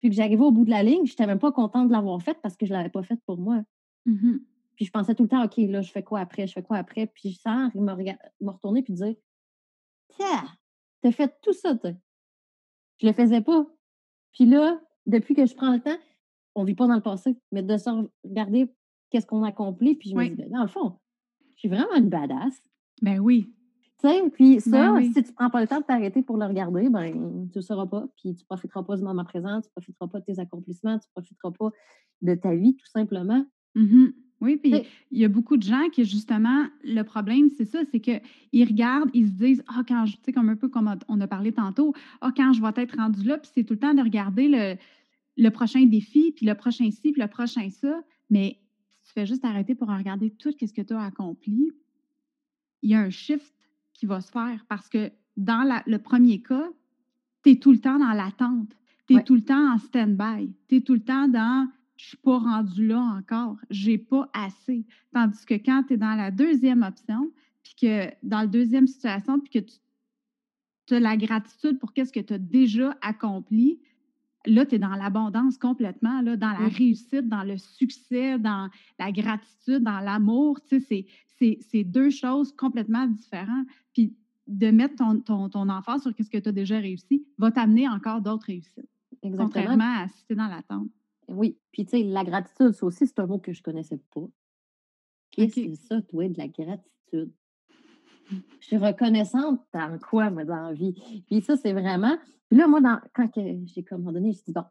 Puis que j'arrivais au bout de la ligne, je n'étais même pas contente de l'avoir fait parce que je ne l'avais pas fait pour moi. Mmh puis je pensais tout le temps, OK, là, je fais quoi après, je fais quoi après? Puis je sens me, me retourner puis dire Tiens, t'as fait tout ça, toi. Je le faisais pas. Puis là, depuis que je prends le temps, on vit pas dans le passé, mais de se regarder qu'est-ce qu'on a accompli, puis je me dis, ben, dans le fond, je suis vraiment une badass. Ben oui. Tu sais, puis ça, ben si tu prends pas le temps de t'arrêter pour le regarder, ben tu ne sauras pas, puis tu profiteras pas du moment présent, tu profiteras pas de tes accomplissements, tu profiteras pas de ta vie, tout simplement. Mm oui, puis il y a beaucoup de gens qui, justement, le problème, c'est ça, c'est qu'ils regardent, ils se disent, ah, quand je, tu sais, comme un peu comme on a parlé tantôt, ah, quand je vais être rendu là, puis c'est tout le temps de regarder le, le prochain défi, puis le prochain ci, puis le prochain ça. Mais si tu fais juste arrêter pour regarder tout ce que tu as accompli, il y a un shift qui va se faire parce que dans le premier cas, tu es tout le temps dans l'attente. Tu es tout le temps en stand-by. Tu es tout le temps dans je ne suis pas rendu là encore, j'ai pas assez. Tandis que quand tu es dans la deuxième option, puis que dans la deuxième situation, puis que tu as la gratitude pour qu'est-ce que tu as déjà accompli, là, tu es dans l'abondance complètement, là, dans la réussite, dans le succès, dans la gratitude, dans l'amour. Tu sais, c'est deux choses complètement différentes. Puis de mettre ton, ton, ton enfant sur qu'est-ce que tu as déjà réussi va t'amener encore d'autres réussites. Exactement. Contrairement à si tu es dans l'attente. Oui, puis tu sais, la gratitude, ça aussi, c'est un mot que je ne connaissais pas. Qu'est-ce que c'est ça, toi, de la gratitude? Je suis reconnaissante dans quoi, moi, dans la vie? Puis ça, c'est vraiment. Puis là, moi, dans... quand j'ai comme donné, je dis bon,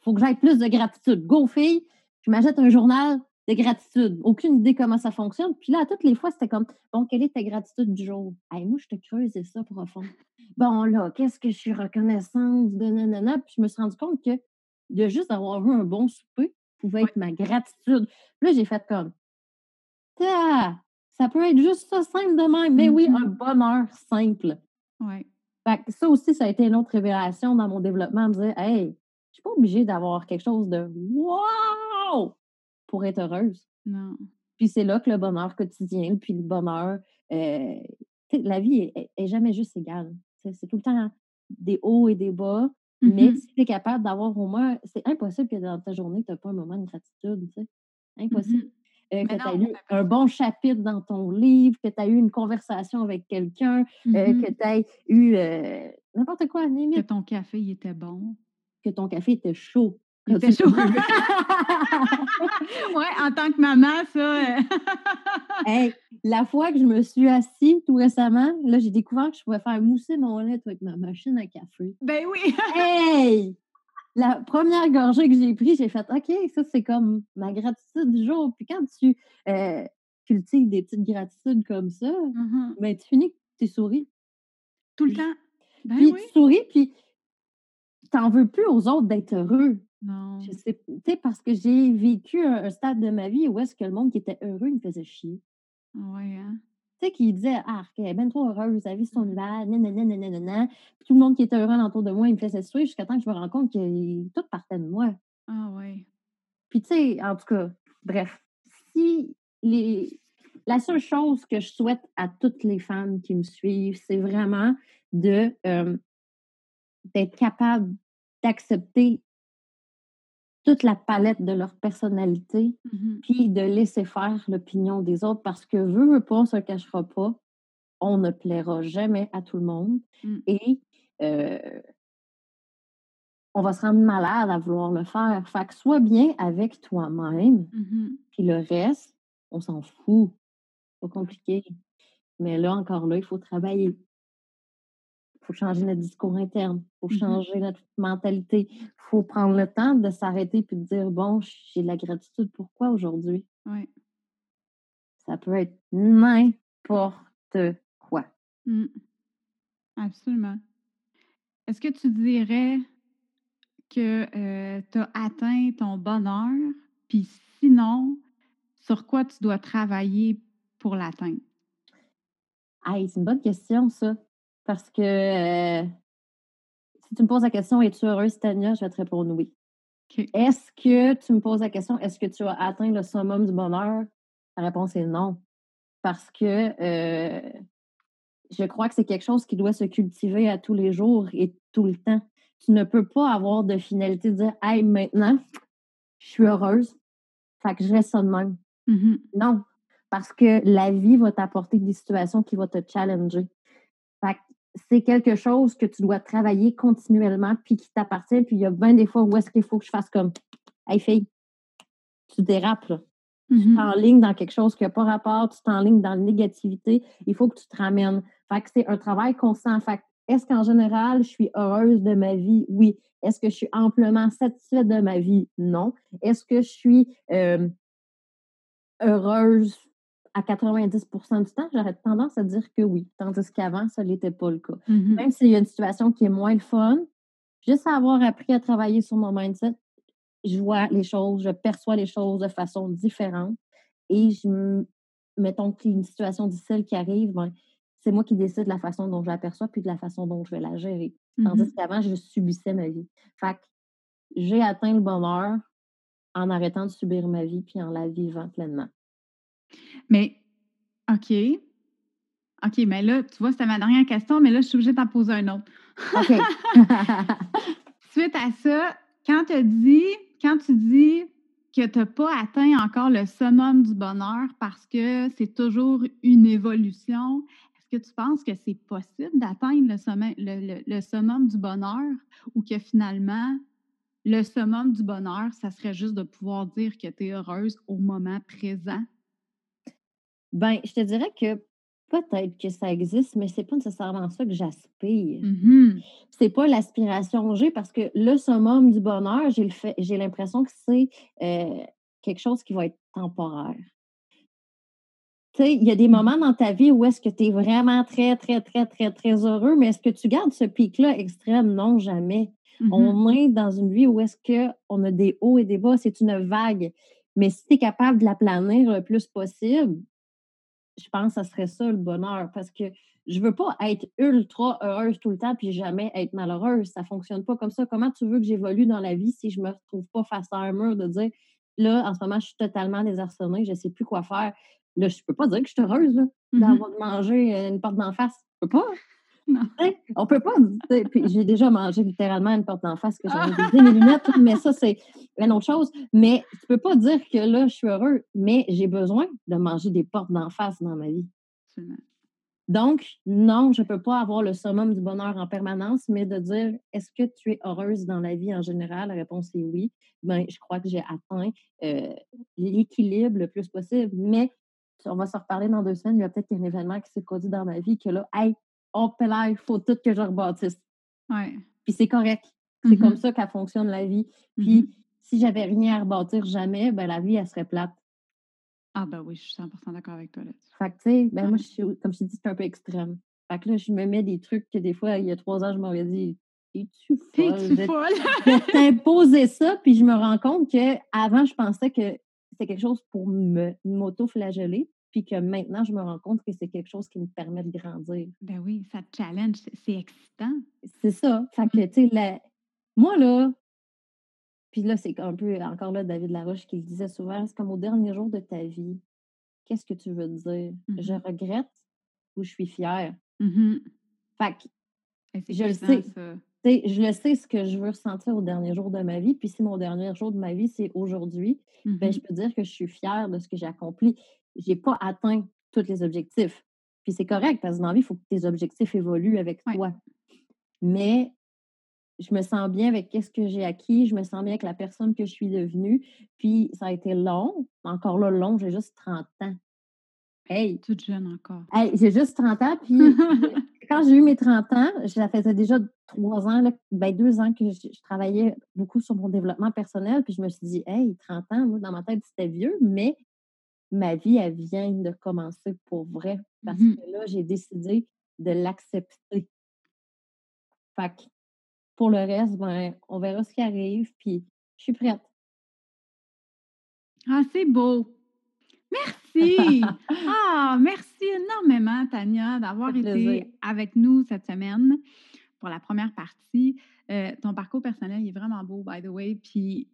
il faut que j'aille plus de gratitude. Go, fille, je m'achète un journal de gratitude. Aucune idée comment ça fonctionne. Puis là, toutes les fois, c'était comme bon, quelle est ta gratitude du jour? Hey, moi, je te creuse ça profond. Bon, là, qu'est-ce que je suis reconnaissante de nanana? Puis je me suis rendu compte que de juste avoir eu un bon souper pouvait être ma gratitude. là, j'ai fait comme, ça peut être juste ça simple de même. Mais oui, un mm-hmm. bonheur simple. Ouais. ça aussi, ça a été une autre révélation dans mon développement, me dire, hey, je suis pas obligée d'avoir quelque chose de wow pour être heureuse. Non. Puis c'est là que le bonheur quotidien, puis le bonheur, euh, la vie est, jamais juste égale. C'est tout le temps des hauts et des bas, mais mmh si tu es capable d'avoir au moins, c'est impossible que dans ta journée, tu n'as pas un moment de gratitude, tu sais. Mmh impossible. Euh, que tu as eu un bon chapitre dans ton livre, que tu as eu une conversation avec quelqu'un, euh, que tu as eu euh, n'importe quoi, limite. Que ton café il était bon. Que ton café était chaud. Il était chaud. <laughs> ouais, en tant que maman, ça. <laughs> hey, la fois que je me suis assise tout récemment, là, j'ai découvert que je pouvais faire mousser mon lait avec ma machine à café. Ben oui! hey! La première gorgée que j'ai prise, j'ai fait OK, ça, c'est comme ma gratitude du jour. Puis quand tu euh, cultives des petites gratitudes comme ça, mmh ben, tu finis que tu souris. Tout le temps? Ben puis tu souris, puis tu n'en veux plus aux autres d'être heureux. Non. Je sais, parce que j'ai vécu un, stade de ma vie où est-ce que le monde qui était heureux me faisait chier. Oui, hein? Tu sais, qui disait, ah, elle est bien trop heureuse, sa vie, son hiver, nanana, Puis tout le monde qui était heureux autour de moi, il me faisait suivre jusqu'à temps que je me rends compte que tout partait de moi. Ah, oui. Puis, tu sais, en tout cas, bref, si les. La seule chose que je souhaite à toutes les femmes qui me suivent, c'est vraiment de euh, d'être capable d'accepter toute la palette de leur personnalité, mmh puis de laisser faire l'opinion des autres parce que veut, veut pas, on se cachera pas, on ne plaira jamais à tout le monde mmh. et on va se rendre malade à vouloir le faire. Fait que sois bien avec toi-même, mmh puis le reste, on s'en fout. Pas compliqué. Mais là, encore là, il faut travailler faut changer notre discours interne, il faut mmh changer notre mentalité, il faut prendre le temps de s'arrêter puis de dire bon, j'ai de la gratitude. Pourquoi aujourd'hui? Oui. Ça peut être n'importe quoi. Mmh. Absolument. Est-ce que tu dirais que euh, tu as atteint ton bonheur? Puis sinon, sur quoi tu dois travailler pour l'atteindre? c'est une bonne question, ça. Parce que euh, si tu me poses la question, es-tu heureuse, Tania? Je vais te répondre oui. Est-ce que tu me poses la question, est-ce que tu as atteint le summum du bonheur? La réponse est non. Parce que euh, je crois que c'est quelque chose qui doit se cultiver à tous les jours et tout le temps. Tu ne peux pas avoir de finalité de dire Hey, maintenant, je suis heureuse. Fait que je reste ça de même. Mmh non. Parce que la vie va t'apporter des situations qui vont te challenger. C'est quelque chose que tu dois travailler continuellement, puis qui t'appartient. Puis il y a bien des fois où est-ce qu'il faut que je fasse comme Hey fille, tu dérapes là. Tu mmh t'enlignes dans quelque chose qui n'a pas rapport, tu t'enlignes dans la négativité, il faut que tu te ramènes. Fait que c'est un travail constant. Fait est-ce qu'en général, je suis heureuse de ma vie? Oui. Est-ce que je suis amplement satisfaite de ma vie? Non. Est-ce que je suis euh, heureuse à 90% du temps, j'aurais tendance à dire que oui, tandis qu'avant, ça n'était pas le cas. Mmh Même s'il y a une situation qui est moins le fun, juste avoir appris à travailler sur mon mindset, je vois les choses, je perçois les choses de façon différente et je mettons qu'il y a une situation difficile qui arrive, ben, c'est moi qui décide de la façon dont je l'aperçois puis de la façon dont je vais la gérer. Mmh tandis qu'avant, je subissais ma vie. Fait j'ai atteint le bonheur en arrêtant de subir ma vie puis en la vivant pleinement. Mais, OK. OK, mais là, tu vois, c'était ma dernière question, mais là, je suis obligée de t'en poser un autre. OK. <laughs> Suite à ça, quand tu dis, quand tu dis que tu n'as pas atteint encore le summum du bonheur parce que c'est toujours une évolution, est-ce que tu penses que c'est possible d'atteindre le, le, summum du bonheur ou que finalement, le summum du bonheur, ça serait juste de pouvoir dire que tu es heureuse au moment présent? Ben, je te dirais que peut-être que ça existe, mais c'est pas nécessairement ça que j'aspire. Mmh c'est pas l'aspiration que j'ai parce que le summum du bonheur, j'ai l'impression que c'est euh, quelque chose qui va être temporaire. Tu sais, il y a des mmh moments dans ta vie où est-ce que tu es vraiment très, très, très, très, très heureux, mais est-ce que tu gardes ce pic-là extrême? Non, jamais. Mmh On est dans une vie où est-ce qu'on a des hauts et des bas, c'est une vague. Mais si tu es capable de la planir le plus possible, je pense que ça serait ça le bonheur parce que je veux pas être ultra heureuse tout le temps puis jamais être malheureuse. Ça fonctionne pas comme ça. Comment tu veux que j'évolue dans la vie si je me retrouve pas face à un mur de dire là, en ce moment, je suis totalement désarçonnée, je sais plus quoi faire. Là, je peux pas dire que je suis heureuse mmh d'avoir mangé euh, une porte d'en face. Je peux pas. Non. On peut pas. Puis j'ai déjà mangé littéralement une porte d'en face que j'avais ah! mes lunettes, mais ça, c'est une autre chose. Mais tu peux pas dire que là, je suis heureux, mais j'ai besoin de manger des portes d'en face dans ma vie. Donc, non, je ne peux pas avoir le summum du bonheur en permanence, mais de dire est-ce que tu es heureuse dans la vie en général? La réponse est oui. Ben, je crois que j'ai atteint euh, l'équilibre le plus possible. Mais on va se reparler dans deux semaines. Il y a peut-être un événement qui s'est produit dans ma vie que là, hey, oh, là, il faut tout que je rebâtisse. Ouais. Puis c'est correct. C'est comme mm-hmm. ça qu'elle fonctionne la vie. Puis mm-hmm. si j'avais rien à rebâtir jamais, ben la vie, elle serait plate. Ah, ben oui, je suis 100% d'accord avec toi là-dessus. Fait que, tu sais, ben moi, je suis, comme je t'ai dit, c'est un peu extrême. Fait que là, je me mets des trucs que des fois, il y a trois ans, je m'aurais dit, es-tu folle? Es-tu folle? <laughs> de t'imposer ça, puis je me rends compte qu'avant, je pensais que c'était quelque chose pour me m'auto-flageller, puis que maintenant, je me rends compte que c'est quelque chose qui me permet de grandir. Ben oui, ça te challenge, c'est excitant. C'est ça. Fait que, tu sais, moi, là, puis là, c'est un peu encore là David Laroche qui le disait souvent, c'est comme au dernier jour de ta vie, qu'est-ce que tu veux dire? Je mmh regrette ou je suis fière? Mmh fait que je le sais. Je le sais ce que je veux ressentir au dernier jour de ma vie. Puis si mon dernier jour de ma vie, c'est aujourd'hui, ben, je mmh peux dire que je suis fière de ce que j'ai accompli. Je n'ai pas atteint tous les objectifs. Puis c'est correct parce que dans la vie, il faut que tes objectifs évoluent avec toi. Mais je me sens bien avec ce que j'ai acquis, je me sens bien avec la personne que je suis devenue. Puis ça a été long, encore là, long, j'ai juste 30 ans. Hey! Toute jeune encore. Hey, j'ai juste 30 ans, puis <laughs> quand j'ai eu mes 30 ans, ça faisait déjà trois ans, là, ben deux ans que je, travaillais beaucoup sur mon développement personnel, puis je me suis dit, hey, 30 ans, moi, dans ma tête, c'était vieux, mais ma vie, elle vient de commencer pour vrai, parce mmh que là, j'ai décidé de l'accepter. Fait que pour le reste, ben, on verra ce qui arrive, puis je suis prête. Ah, c'est beau. Merci. <laughs> ah, merci énormément, Tania, d'avoir été avec nous cette semaine pour la première partie. Euh, ton parcours personnel est vraiment beau, by the way, puis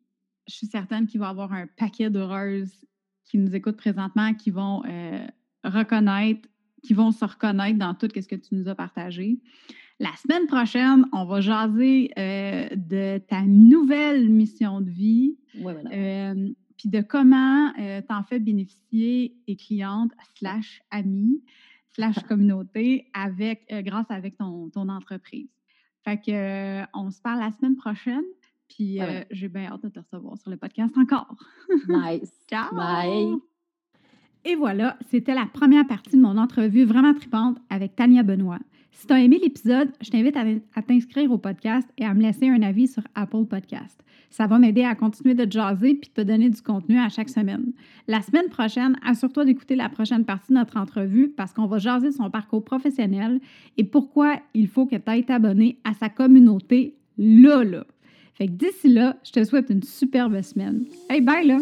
je suis certaine qu'il va y avoir un paquet d'heureuses qui nous écoutent présentement, qui vont euh, reconnaître, qui vont se reconnaître dans tout ce que tu nous as partagé. La semaine prochaine, on va jaser euh, de ta nouvelle mission de vie. Euh, puis de comment t'en fais bénéficier tes clientes slash amis slash <laughs> communauté avec, grâce avec ton, ton, entreprise. Fait que on se parle la semaine prochaine. Puis j'ai bien hâte de te recevoir sur le podcast encore. <laughs> nice. Ciao. Bye. Et voilà, c'était la première partie de mon entrevue vraiment tripante avec Tania Benoît. Si tu as aimé l'épisode, je t'invite à, t'inscrire au podcast et à me laisser un avis sur Apple Podcast. Ça va m'aider à continuer de jaser puis te donner du contenu à chaque semaine. La semaine prochaine, assure-toi d'écouter la prochaine partie de notre entrevue parce qu'on va jaser son parcours professionnel et pourquoi il faut que tu ailles t'abonner à sa communauté là, là. Fait que d'ici là, je te souhaite une superbe semaine. Hey, bye là!